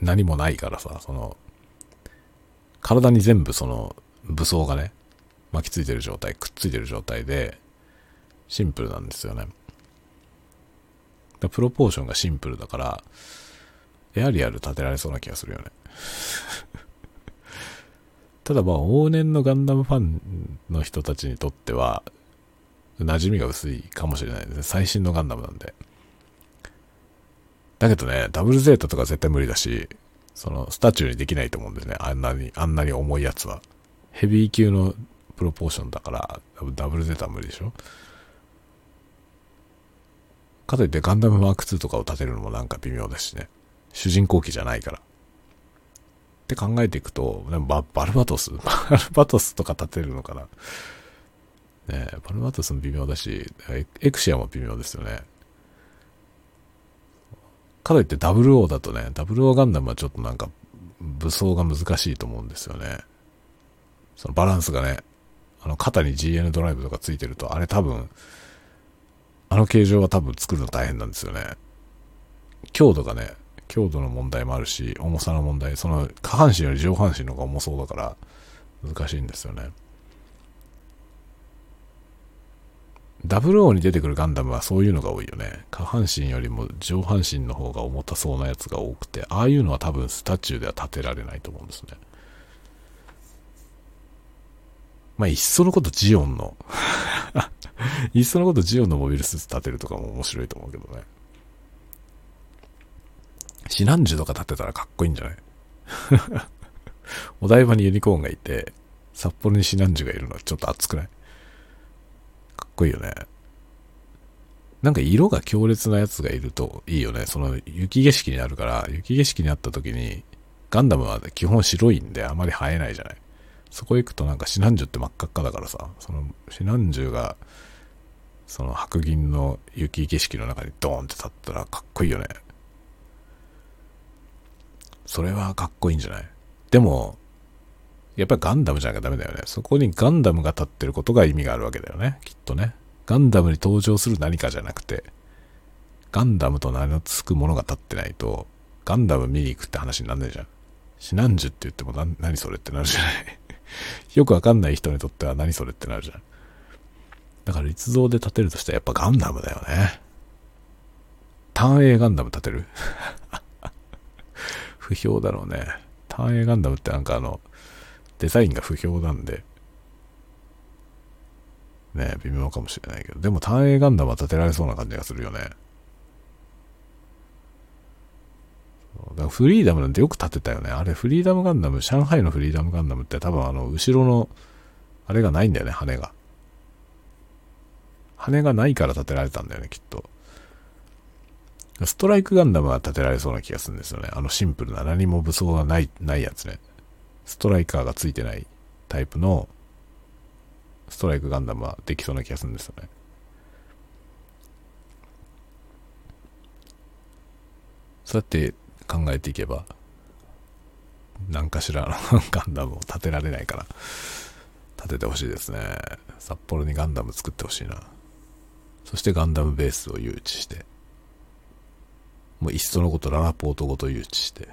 何もないからさ、その、体に全部その武装がね、巻きついてる状態、くっついてる状態で、シンプルなんですよね。プロポーションがシンプルだから、エアリアル立てられそうな気がするよね。ただまあ、往年のガンダムファンの人たちにとっては、馴染みが薄いかもしれないですね。最新のガンダムなんで。だけどね、ダブルゼータとか絶対無理だし、その、スタチューにできないと思うんですね。あんなに、あんなに重いやつは。ヘビー級のプロポーションだから、ダブルゼータは無理でしょかといってガンダムマーク2とかを立てるのもなんか微妙ですしね。主人公機じゃないから。って考えていくと、ババルバトス？バルバトスとか立てるのかなねバルバトスも微妙だし、エクシアも微妙ですよね。かといって0 o だとね、00ガンダムはちょっとなんか武装が難しいと思うんですよね。そのバランスがね、あの肩に GN ドライブとかついてると、あれ多分、あの形状は多分作るの大変なんですよね。強度がね、強度の問題もあるし、重さの問題、その下半身より上半身の方が重そうだから難しいんですよね。ダブルオーに出てくるガンダムはそういうのが多いよね。下半身よりも上半身の方が重たそうなやつが多くて、ああいうのは多分スタチューでは立てられないと思うんですね。まあ、いっそのことジオンの いっそのことジオンのモビルスーツ立てるとかも面白いと思うけどね。シナンジュとか立てたらかっこいいんじゃない？お台場にユニコーンがいて、札幌にシナンジュがいるのはちょっと熱くない？かっこいいよね。なんか色が強烈なやつがいるといいよね。その雪景色になるから、雪景色にあった時に、ガンダムは基本白いんであまり映えないじゃない。そこ行くとなんかシナンジュって真っ赤っかだからさ、そのシナンジュが、その白銀の雪景色の中にドーンって立ったらかっこいいよね。それはかっこいいんじゃない？でも、やっぱりガンダムじゃなきゃダメだよね。そこにガンダムが立ってることが意味があるわけだよね。きっとね。ガンダムに登場する何かじゃなくて、ガンダムと名の付くものが立ってないと、ガンダム見に行くって話になんないじゃん。シナンジュって言っても何それってなるじゃない。よくわかんない人にとっては何それってなるじゃん。だから立像で立てるとしたらやっぱガンダムだよね。単影ガンダム立てる？不評だろうね。単影ガンダムってなんかあの、デザインが不評なんで、ね微妙かもしれないけど、でも単影ガンダムは立てられそうな感じがするよね。だからフリーダムなんてよく立てたよね。あれ、フリーダムガンダム、上海のフリーダムガンダムって多分あの、後ろの、あれがないんだよね、羽が。羽がないから立てられたんだよね、きっと。ストライクガンダムは立てられそうな気がするんですよね。あのシンプルな何も武装がない、ないやつね。ストライカーがついてないタイプのストライクガンダムはできそうな気がするんですよね。そうやって考えていけば、何かしらの ガンダムを立てられないから、立ててほしいですね。札幌にガンダム作ってほしいな。そしてガンダムベースを誘致して、もういっそのことララポートごと誘致して、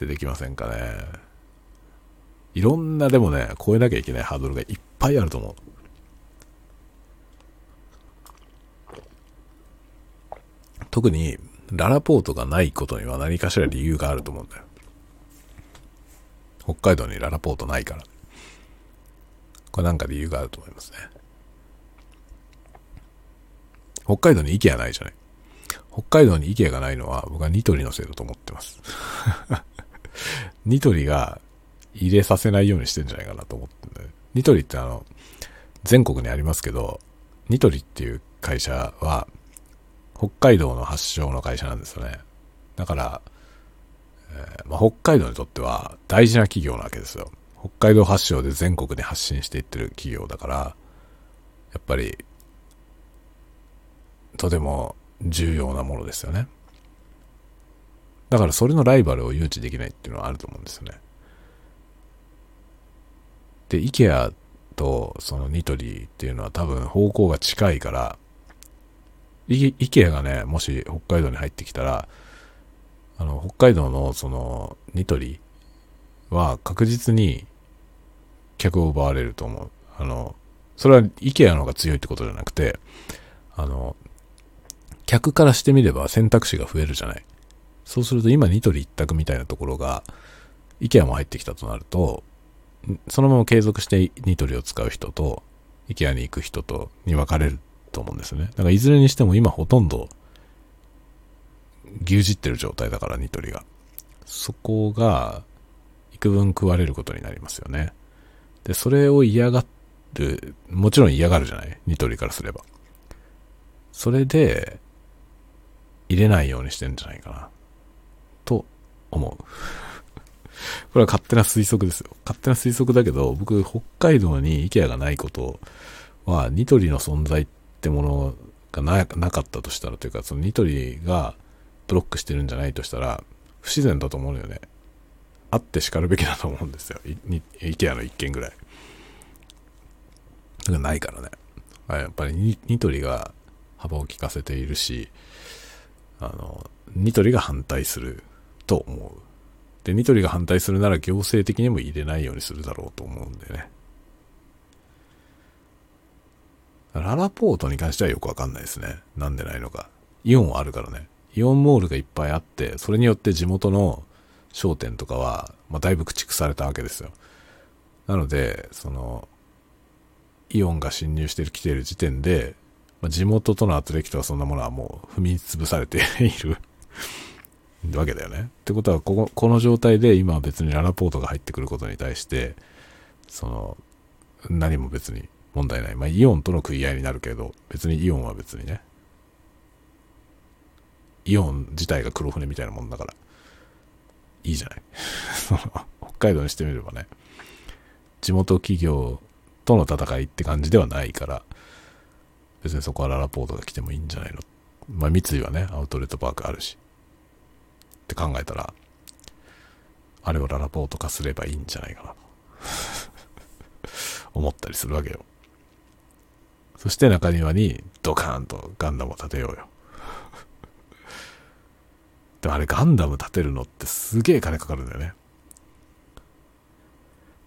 でできませんかね。いろんなでもね、超えなきゃいけないハードルがいっぱいあると思う。特に、ララポートがないことには何かしら理由があると思うんだよ。北海道にララポートないから。これなんか理由があると思いますね。北海道に IKEA ないじゃない。北海道に IKEA がないのは僕はニトリのせいだと思ってます。ニトリが入れさせないようにしてんじゃないかなと思ってんだよ。ニトリってあの、全国にありますけど、ニトリっていう会社は、北海道の発祥の会社なんですよね。だから、えーまあ、北海道にとっては大事な企業なわけですよ。北海道発祥で全国に発信していってる企業だから、やっぱり、とても重要なものですよね。だからそれのライバルを誘致できないっていうのはあると思うんですよね。で、IKEA とそのニトリっていうのは多分方向が近いから、IKEA がね、もし北海道に入ってきたら、あの、北海道のそのニトリは確実に客を奪われると思う。あの、それは IKEA の方が強いってことじゃなくて、あの、客からしてみれば選択肢が増えるじゃない。そうすると今ニトリ一択みたいなところが、IKEA も入ってきたとなると、そのまま継続してニトリを使う人と、IKEA に行く人とに分かれると思うんですよね。だからいずれにしても今ほとんど牛耳ってる状態だからニトリが。そこが幾分食われることになりますよね。で、それを嫌がる、もちろん嫌がるじゃない？ニトリからすれば。それで、入れないようにしてんじゃないかな。思う。これは勝手な推測ですよ。勝手な推測だけど、僕、北海道に IKEA がないことは、ニトリの存在ってものがなかったとしたら、というか、そのニトリがブロックしてるんじゃないとしたら、不自然だと思うよね。あって叱るべきだと思うんですよ。い IKEA の一件ぐらい。だからないからね。やっぱりニトリが幅を利かせているし、あの、ニトリが反対すると思う。で、ニトリが反対するなら行政的にも入れないようにするだろうと思うんでね。ララポートに関してはよくわかんないですね。なんでないのか。イオンはあるからね。イオンモールがいっぱいあって、それによって地元の商店とかは、まあ、だいぶ駆逐されたわけですよ。なので、その、イオンが侵入してきている時点で、まあ、地元との圧力とかそんなものはもう踏み潰されているわけだよね。ってことはここ、この状態で今は別にララポートが入ってくることに対して、その、何も別に問題ない。まあ、イオンとの食い合いになるけど、別にイオンは別にね、イオン自体が黒船みたいなもんだから、いいじゃない。北海道にしてみればね、地元企業との戦いって感じではないから、別にそこはララポートが来てもいいんじゃないの。まあ、三井はね、アウトレットパークあるし。って考えたら、あれをララポート化すればいいんじゃないかなと 思ったりするわけよ。そして中庭にドカーンとガンダムを建てようよ。でもあれガンダム建てるのってすげえ金かかるんだよね。だか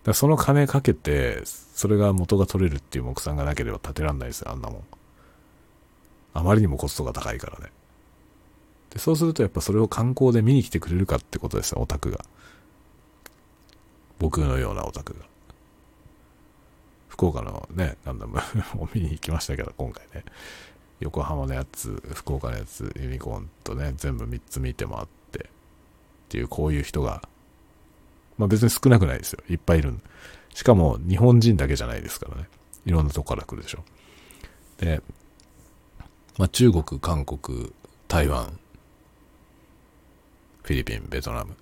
らその金かけて、それが元が取れるっていう目算がなければ建てらんないですよ、あんなもん。あまりにもコストが高いからね。で、そうするとやっぱそれを観光で見に来てくれるかってことですよ、オタクが。僕のようなオタクが。福岡のね、ガンダムを見に行きましたけど、今回ね。横浜のやつ、福岡のやつ、ユニコーンとね、全部3つ見て回って、っていう、こういう人が、まあ別に少なくないですよ。いっぱいいる。しかも、日本人だけじゃないですからね。いろんなとこから来るでしょ。で、まあ中国、韓国、台湾、フィリピン、ベトナム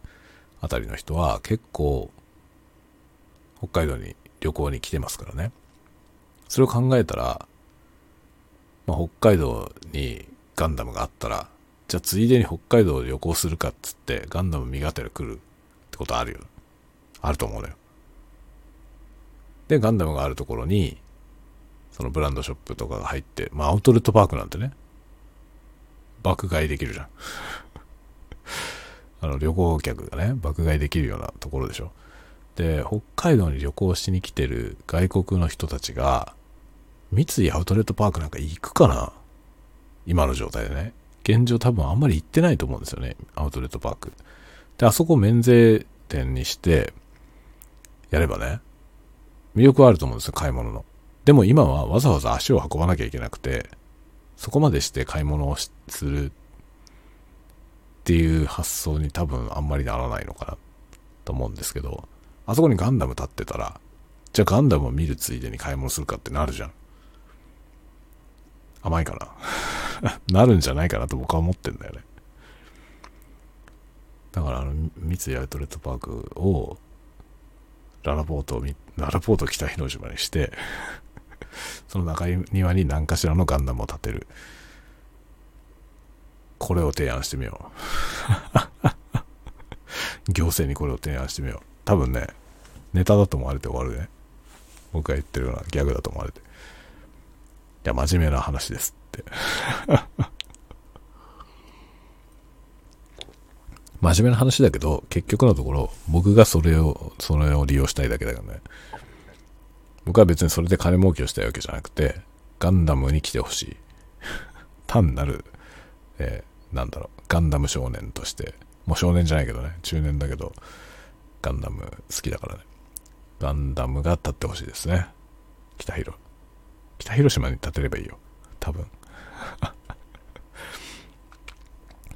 あたりの人は結構北海道に旅行に来てますからね。それを考えたら、まあ、北海道にガンダムがあったら、じゃあついでに北海道で旅行するかっつってガンダム身がてら来るってことあるよ。あると思うのよ。で、ガンダムがあるところに、そのブランドショップとかが入って、まあアウトレットパークなんてね、爆買いできるじゃん。あの旅行客がね、爆買いできるようなところでしょ。で、北海道に旅行しに来てる外国の人たちが、三井アウトレットパークなんか行くかな？今の状態でね。現状多分あんまり行ってないと思うんですよね。アウトレットパーク。で、あそこ免税店にして、やればね、魅力はあると思うんですよ、買い物の。でも今はわざわざ足を運ばなきゃいけなくて、そこまでして買い物をするっていう発想に多分あんまりならないのかなと思うんですけど、あそこにガンダム立ってたら、じゃあガンダムを見るついでに買い物するかってなるじゃん。甘いかな？なるんじゃないかなと僕は思ってんだよね。だからあの、三井アウトレットパークを、ララポートを、ララポート北日の島にして その中庭に何かしらのガンダムを建てる。これを提案してみよう。行政にこれを提案してみよう。多分ね、ネタだと思われて終わるね。僕が言ってるようなギャグだと思われて。いや、真面目な話ですって 真面目な話だけど、結局のところ、僕がそれを、それを利用したいだけだよね。僕は別にそれで金儲けをしたいわけじゃなくて、ガンダムに来てほしい。単なる、え、なんだろう、ガンダム少年として、もう少年じゃないけどね、中年だけど、ガンダム好きだからね。ガンダムが立ってほしいですね。北広。北広島に建てればいいよ。多分。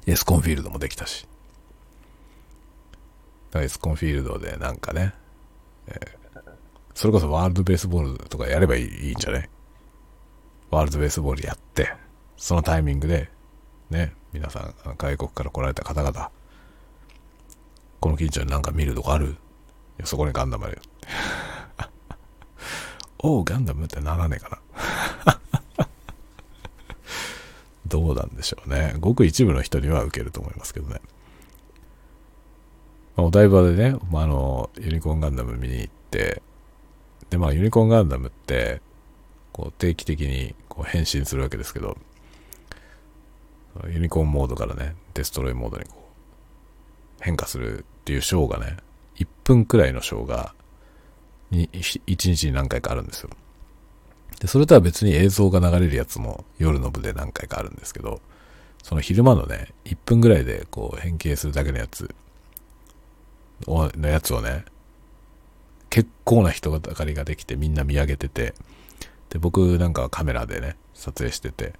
エスコンフィールドもできたし。エスコンフィールドでなんかね、えー、それこそワールドベースボールとかやればいいんじゃないワールドベースボールやって、そのタイミングで、ね、皆さん、外国から来られた方々、この近所になんか見るとこある？いやそこにガンダムあるよ。おう、ガンダムってならねえかな。どうなんでしょうね。ごく一部の人には受けると思いますけどね。まあ、お台場でね、まあ、あの、ユニコーンガンダム見に行って、で、まあ、ユニコーンガンダムって、こう、定期的にこう変身するわけですけど、ユニコーンモードからね、デストロイモードにこう、変化するっていうショーがね、1分くらいのショーが、1日に何回かあるんですよ。で、それとは別に映像が流れるやつも夜の部で何回かあるんですけど、その昼間のね、1分ぐらいでこう変形するだけのやつのやつをね、結構な人だかりができてみんな見上げてて、で、僕なんかはカメラでね、撮影してて、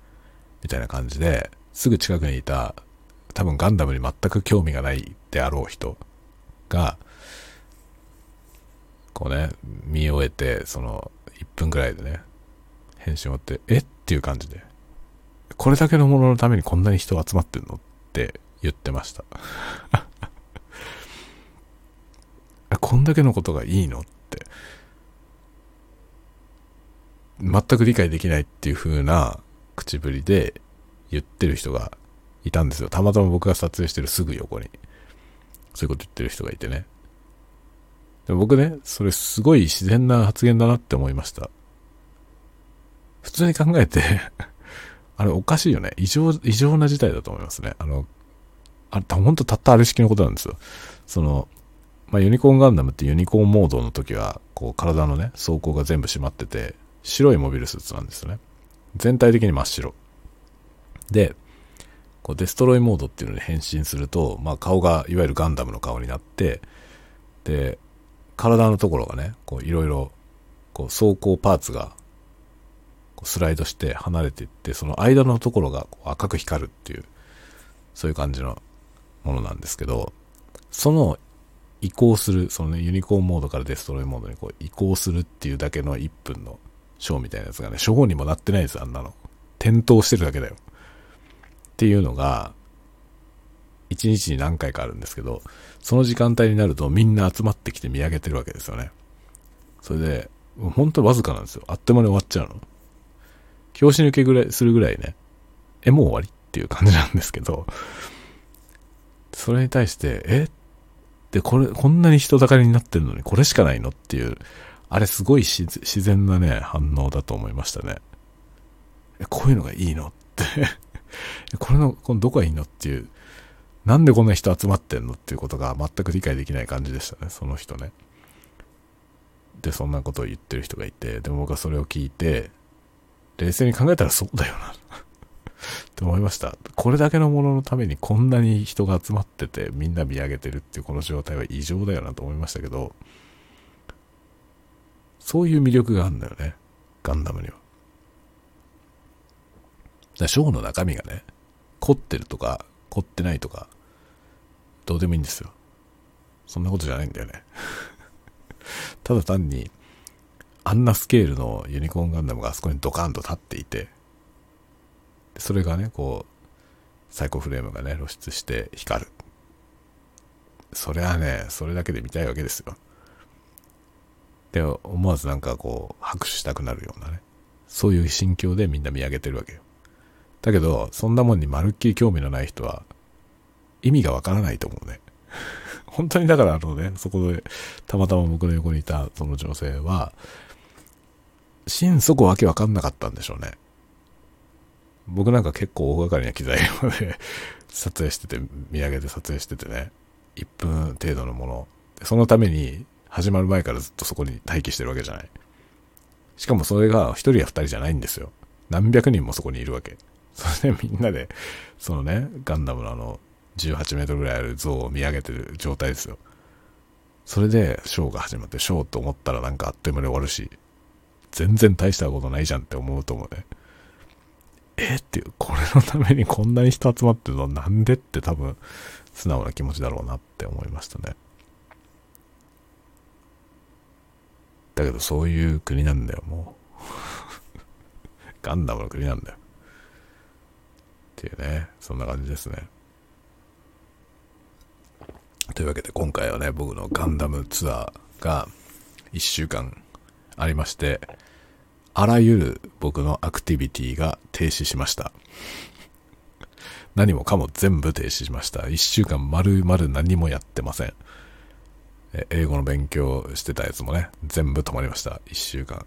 みたいな感じで、すぐ近くにいた、多分ガンダムに全く興味がないであろう人が、こうね、見終えて、その、1分くらいでね、返信をって、え？っていう感じで、これだけのもののためにこんなに人集まってんの？って言ってました。こんだけのことがいいの？って、全く理解できないっていう風な口ぶりで言ってる人がいたんですよ。たまたま僕が撮影してるすぐ横に。そういうこと言ってる人がいてね。で僕ね、それすごい自然な発言だなって思いました。普通に考えて あれおかしいよね。異常、異常な事態だと思いますね。あの、あれ、ほんとたったある式のことなんですよ。その、まあ、ユニコーンガンダムってユニコーンモードの時は、こう、体のね、装甲が全部閉まってて、白いモビルスーツなんですよね。全体的に真っ白。で、こう、デストロイモードっていうのに変身すると、まあ、顔が、いわゆるガンダムの顔になって、で、体のところがね、こう、いろいろ、こう、装甲パーツが、こうスライドして離れていって、その間のところが赤く光るっていう、そういう感じのものなんですけど、その移行する、そのね、ユニコーンモードからデストロイモードにこう移行するっていうだけの1分のショーみたいなやつがね、ショーにもなってないです、あんなの。点灯してるだけだよ。っていうのが、1日に何回かあるんですけど、その時間帯になるとみんな集まってきて見上げてるわけですよね。それで、本当わずかなんですよ。あっという間に終わっちゃうの。拍子抜けぐらい、するぐらいね、え、もう終わりっていう感じなんですけど、それに対して、え？で、これ、こんなに人だかりになってるのにこれしかないのっていう、あれすごい自然なね、反応だと思いましたね。え、こういうのがいいのってこれの、このどこがいいのっていう、なんでこんな人集まってんのっていうことが全く理解できない感じでしたね、その人ね。で、そんなことを言ってる人がいて、でも僕はそれを聞いて、冷静に考えたらそうだよな って思いました。これだけのもののためにこんなに人が集まっててみんな見上げてるっていうこの状態は異常だよなと思いましたけど、そういう魅力があるんだよね。ガンダムには。だショーの中身がね、凝ってるとか、凝ってないとか、どうでもいいんですよ。そんなことじゃないんだよね。ただ単に、あんなスケールのユニコーンガンダムがあそこにドカンと立っていて、それがね、こう、サイコフレームがね、露出して光る。それはね、それだけで見たいわけですよ。で、思わずなんかこう、拍手したくなるようなね。そういう心境でみんな見上げてるわけよ。だけど、そんなもんにまるっきり興味のない人は、意味がわからないと思うね。本当にだからあのね、そこで、たまたま僕の横にいたその女性は、心底わけわかんなかったんでしょうね。僕なんか結構大掛かりな機材で 撮影してて、見上げて撮影しててね、1分程度のもの。そのために始まる前からずっとそこに待機してるわけじゃない。しかもそれが1人や2人じゃないんですよ。何百人もそこにいるわけ。それでみんなで、そのね、ガンダムのあの、18メートルぐらいある像を見上げてる状態ですよ。それでショーが始まって、ショーと思ったらなんかあっという間に終わるし、全然大したことないじゃんって思うと思うね。えっていう、これのためにこんなに人集まってるの？なんでって多分、素直な気持ちだろうなって思いましたね。だけどそういう国なんだよ、もう。ガンダムの国なんだよ。っていうね、そんな感じですね。というわけで今回はね、僕のガンダムツアーが1週間ありまして、あらゆる僕のアクティビティが停止しました。何もかも全部停止しました。一週間丸々何もやってません。英語の勉強してたやつもね、全部止まりました。一週間。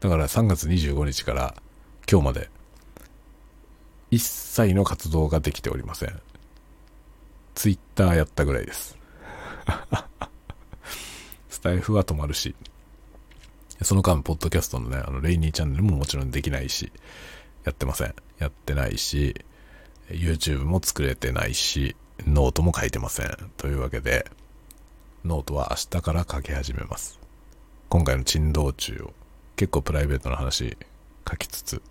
だから3月25日から今日まで一切の活動ができておりません。ツイッターやったぐらいです。スタイフは止まるし、その間、ポッドキャストのね、あの、レイニーチャンネルももちろんできないし、やってません。やってないし、YouTube も作れてないし、ノートも書いてません。というわけで、ノートは明日から書き始めます。今回の珍道中を結構プライベートな話書きつつ、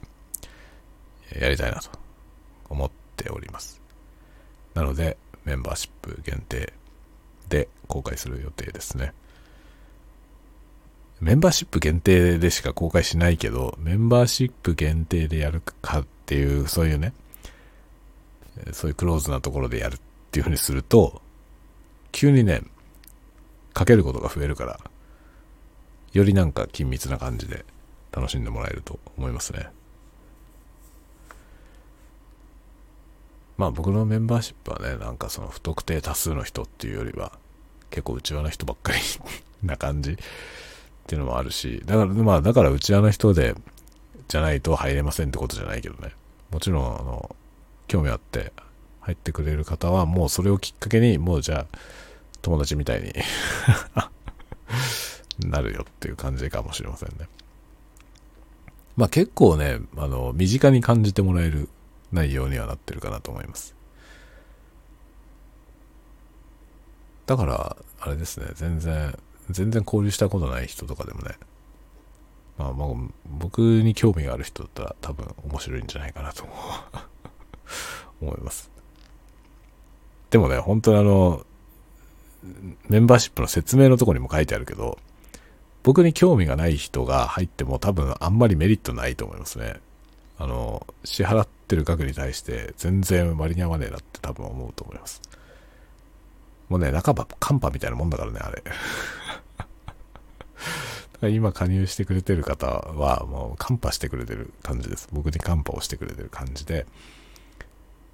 やりたいなと思っております。なので、メンバーシップ限定で公開する予定ですね。メンバーシップ限定でしか公開しないけど、メンバーシップ限定でやるかっていう、そういうね、そういうクローズなところでやるっていう風にすると、急にね、かけることが増えるから、よりなんか緊密な感じで楽しんでもらえると思いますね。まあ僕のメンバーシップはね、なんかその不特定多数の人っていうよりは、結構内輪の人ばっかり な感じっていうのもあるし、だから、まあ、だからうちわの人で、じゃないと入れませんってことじゃないけどね。もちろん、あの、興味あって入ってくれる方は、もうそれをきっかけに、もうじゃあ、友達みたいに なるよっていう感じかもしれませんね。まあ結構ね、あの、身近に感じてもらえる内容にはなってるかなと思います。だから、あれですね、全然、全然交流したことない人とかでもね、まあまあ、僕に興味がある人だったら多分面白いんじゃないかなと 思います。でもね、本当にあの、メンバーシップの説明のとこにも書いてあるけど、僕に興味がない人が入っても多分あんまりメリットないと思いますね。あの、支払ってる額に対して全然割に合わねえなって多分思うと思います。もうね、半ばカンパみたいなもんだからね、あれ。今加入してくれてる方はもうカンパしてくれてる感じです。僕にカンパをしてくれてる感じで。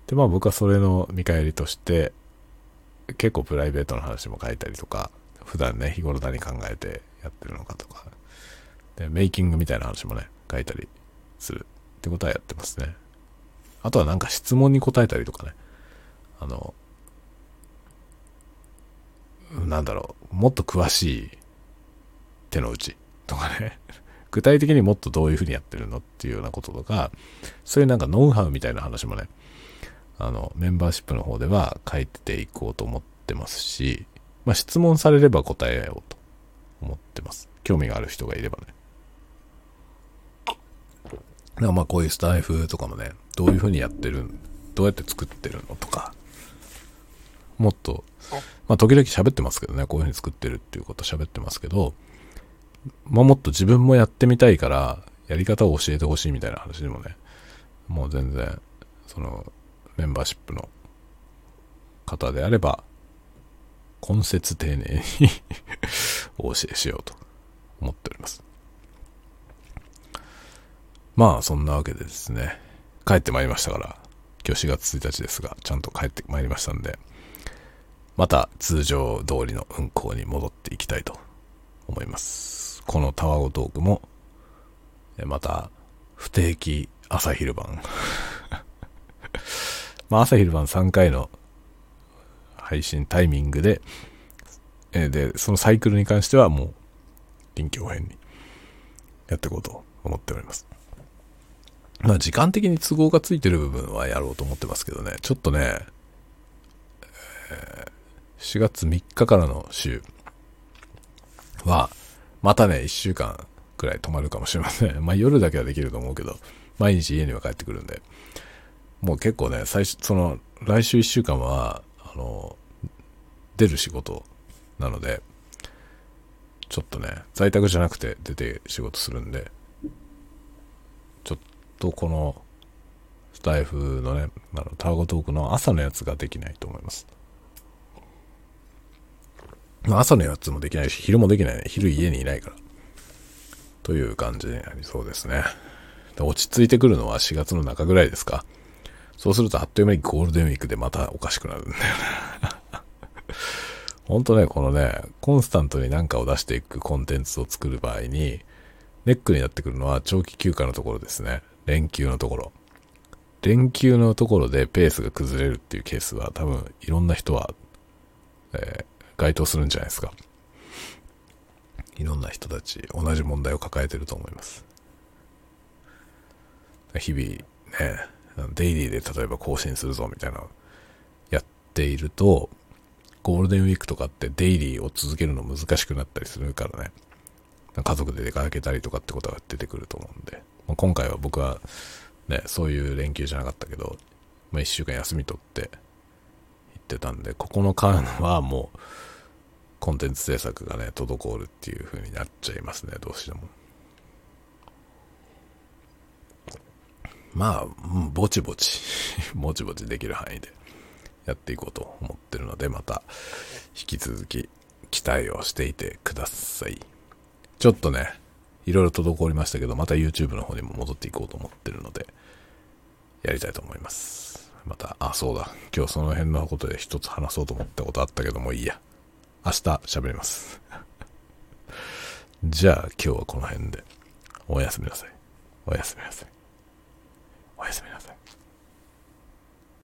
で、まあ僕はそれの見返りとして、結構プライベートの話も書いたりとか、普段ね、日頃何考えてやってるのかとか、で、メイキングみたいな話もね、書いたりするってことはやってますね。あとはなんか質問に答えたりとかね。あの、なんだろう、もっと詳しい手の内とかね。具体的にもっとどういうふうにやってるのっていうようなこととか、そういうなんかノウハウみたいな話もね、あの、メンバーシップの方では書いてていこうと思ってますし、まあ、質問されれば答えようと思ってます。興味がある人がいればね。だかまあこういうスタイフとかもね、どういうふうにやってるどうやって作ってるのとか、もっと、まあ時々喋ってますけどね、こういうふうに作ってるっていうこと喋ってますけど、まあもっと自分もやってみたいから、やり方を教えてほしいみたいな話でもね、もう全然、その、メンバーシップの方であれば、根節丁寧に お教えしようと思っております。まあ、そんなわけでですね、帰ってまいりましたから、今日4月1日ですが、ちゃんと帰ってまいりましたんで、また通常通りの運行に戻っていきたいと思います。このタワゴトークも、また不定期朝昼晩 まあ朝昼晩3回の配信タイミングで、えで、そのサイクルに関してはもう臨機応変にやっていこうと思っております。まあ時間的に都合がついてる部分はやろうと思ってますけどね、ちょっとね、えー、4月3日からの週は、またね、1週間くらい泊まるかもしれません。まあ夜だけはできると思うけど、毎日家には帰ってくるんで、もう結構ね、最初、その、来週1週間は、あの、出る仕事なので、ちょっとね、在宅じゃなくて出て仕事するんで、とこのスタイフのね、あのタワゴトークの朝のやつができないと思います。まあ朝のやつもできないし、昼もできないね。昼家にいないから。という感じになりそうですね。で落ち着いてくるのは4月の中ぐらいですか。そうするとあっという間にゴールデンウィークでまたおかしくなるんだよね。ほんとね、このね、コンスタントに何かを出していくコンテンツを作る場合に、ネックになってくるのは長期休暇のところですね。連休のところ。連休のところでペースが崩れるっていうケースは多分いろんな人は、えー、該当するんじゃないですか。いろんな人たち同じ問題を抱えてると思います。日々ね、デイリーで例えば更新するぞみたいなのやっていると、ゴールデンウィークとかってデイリーを続けるの難しくなったりするからね。家族で出かけたりとかってことが出てくると思うんで。まあ、今回は僕はね、そういう連休じゃなかったけど、まあ、1週間休み取って行ってたんで、ここの間はもう、コンテンツ制作がね、滞るっていう風になっちゃいますね、どうしても。まあ、ぼちぼち ぼちぼちできる範囲でやっていこうと思ってるので、また引き続き期待をしていてください。ちょっとね、いろいろ滞りましたけど、また YouTube の方にも戻っていこうと思ってるので、やりたいと思います。また、あ、そうだ。今日その辺のことで一つ話そうと思ったことあったけどもいいや。明日喋ります。じゃあ今日はこの辺で。おやすみなさい。おやすみなさい。おやすみなさい。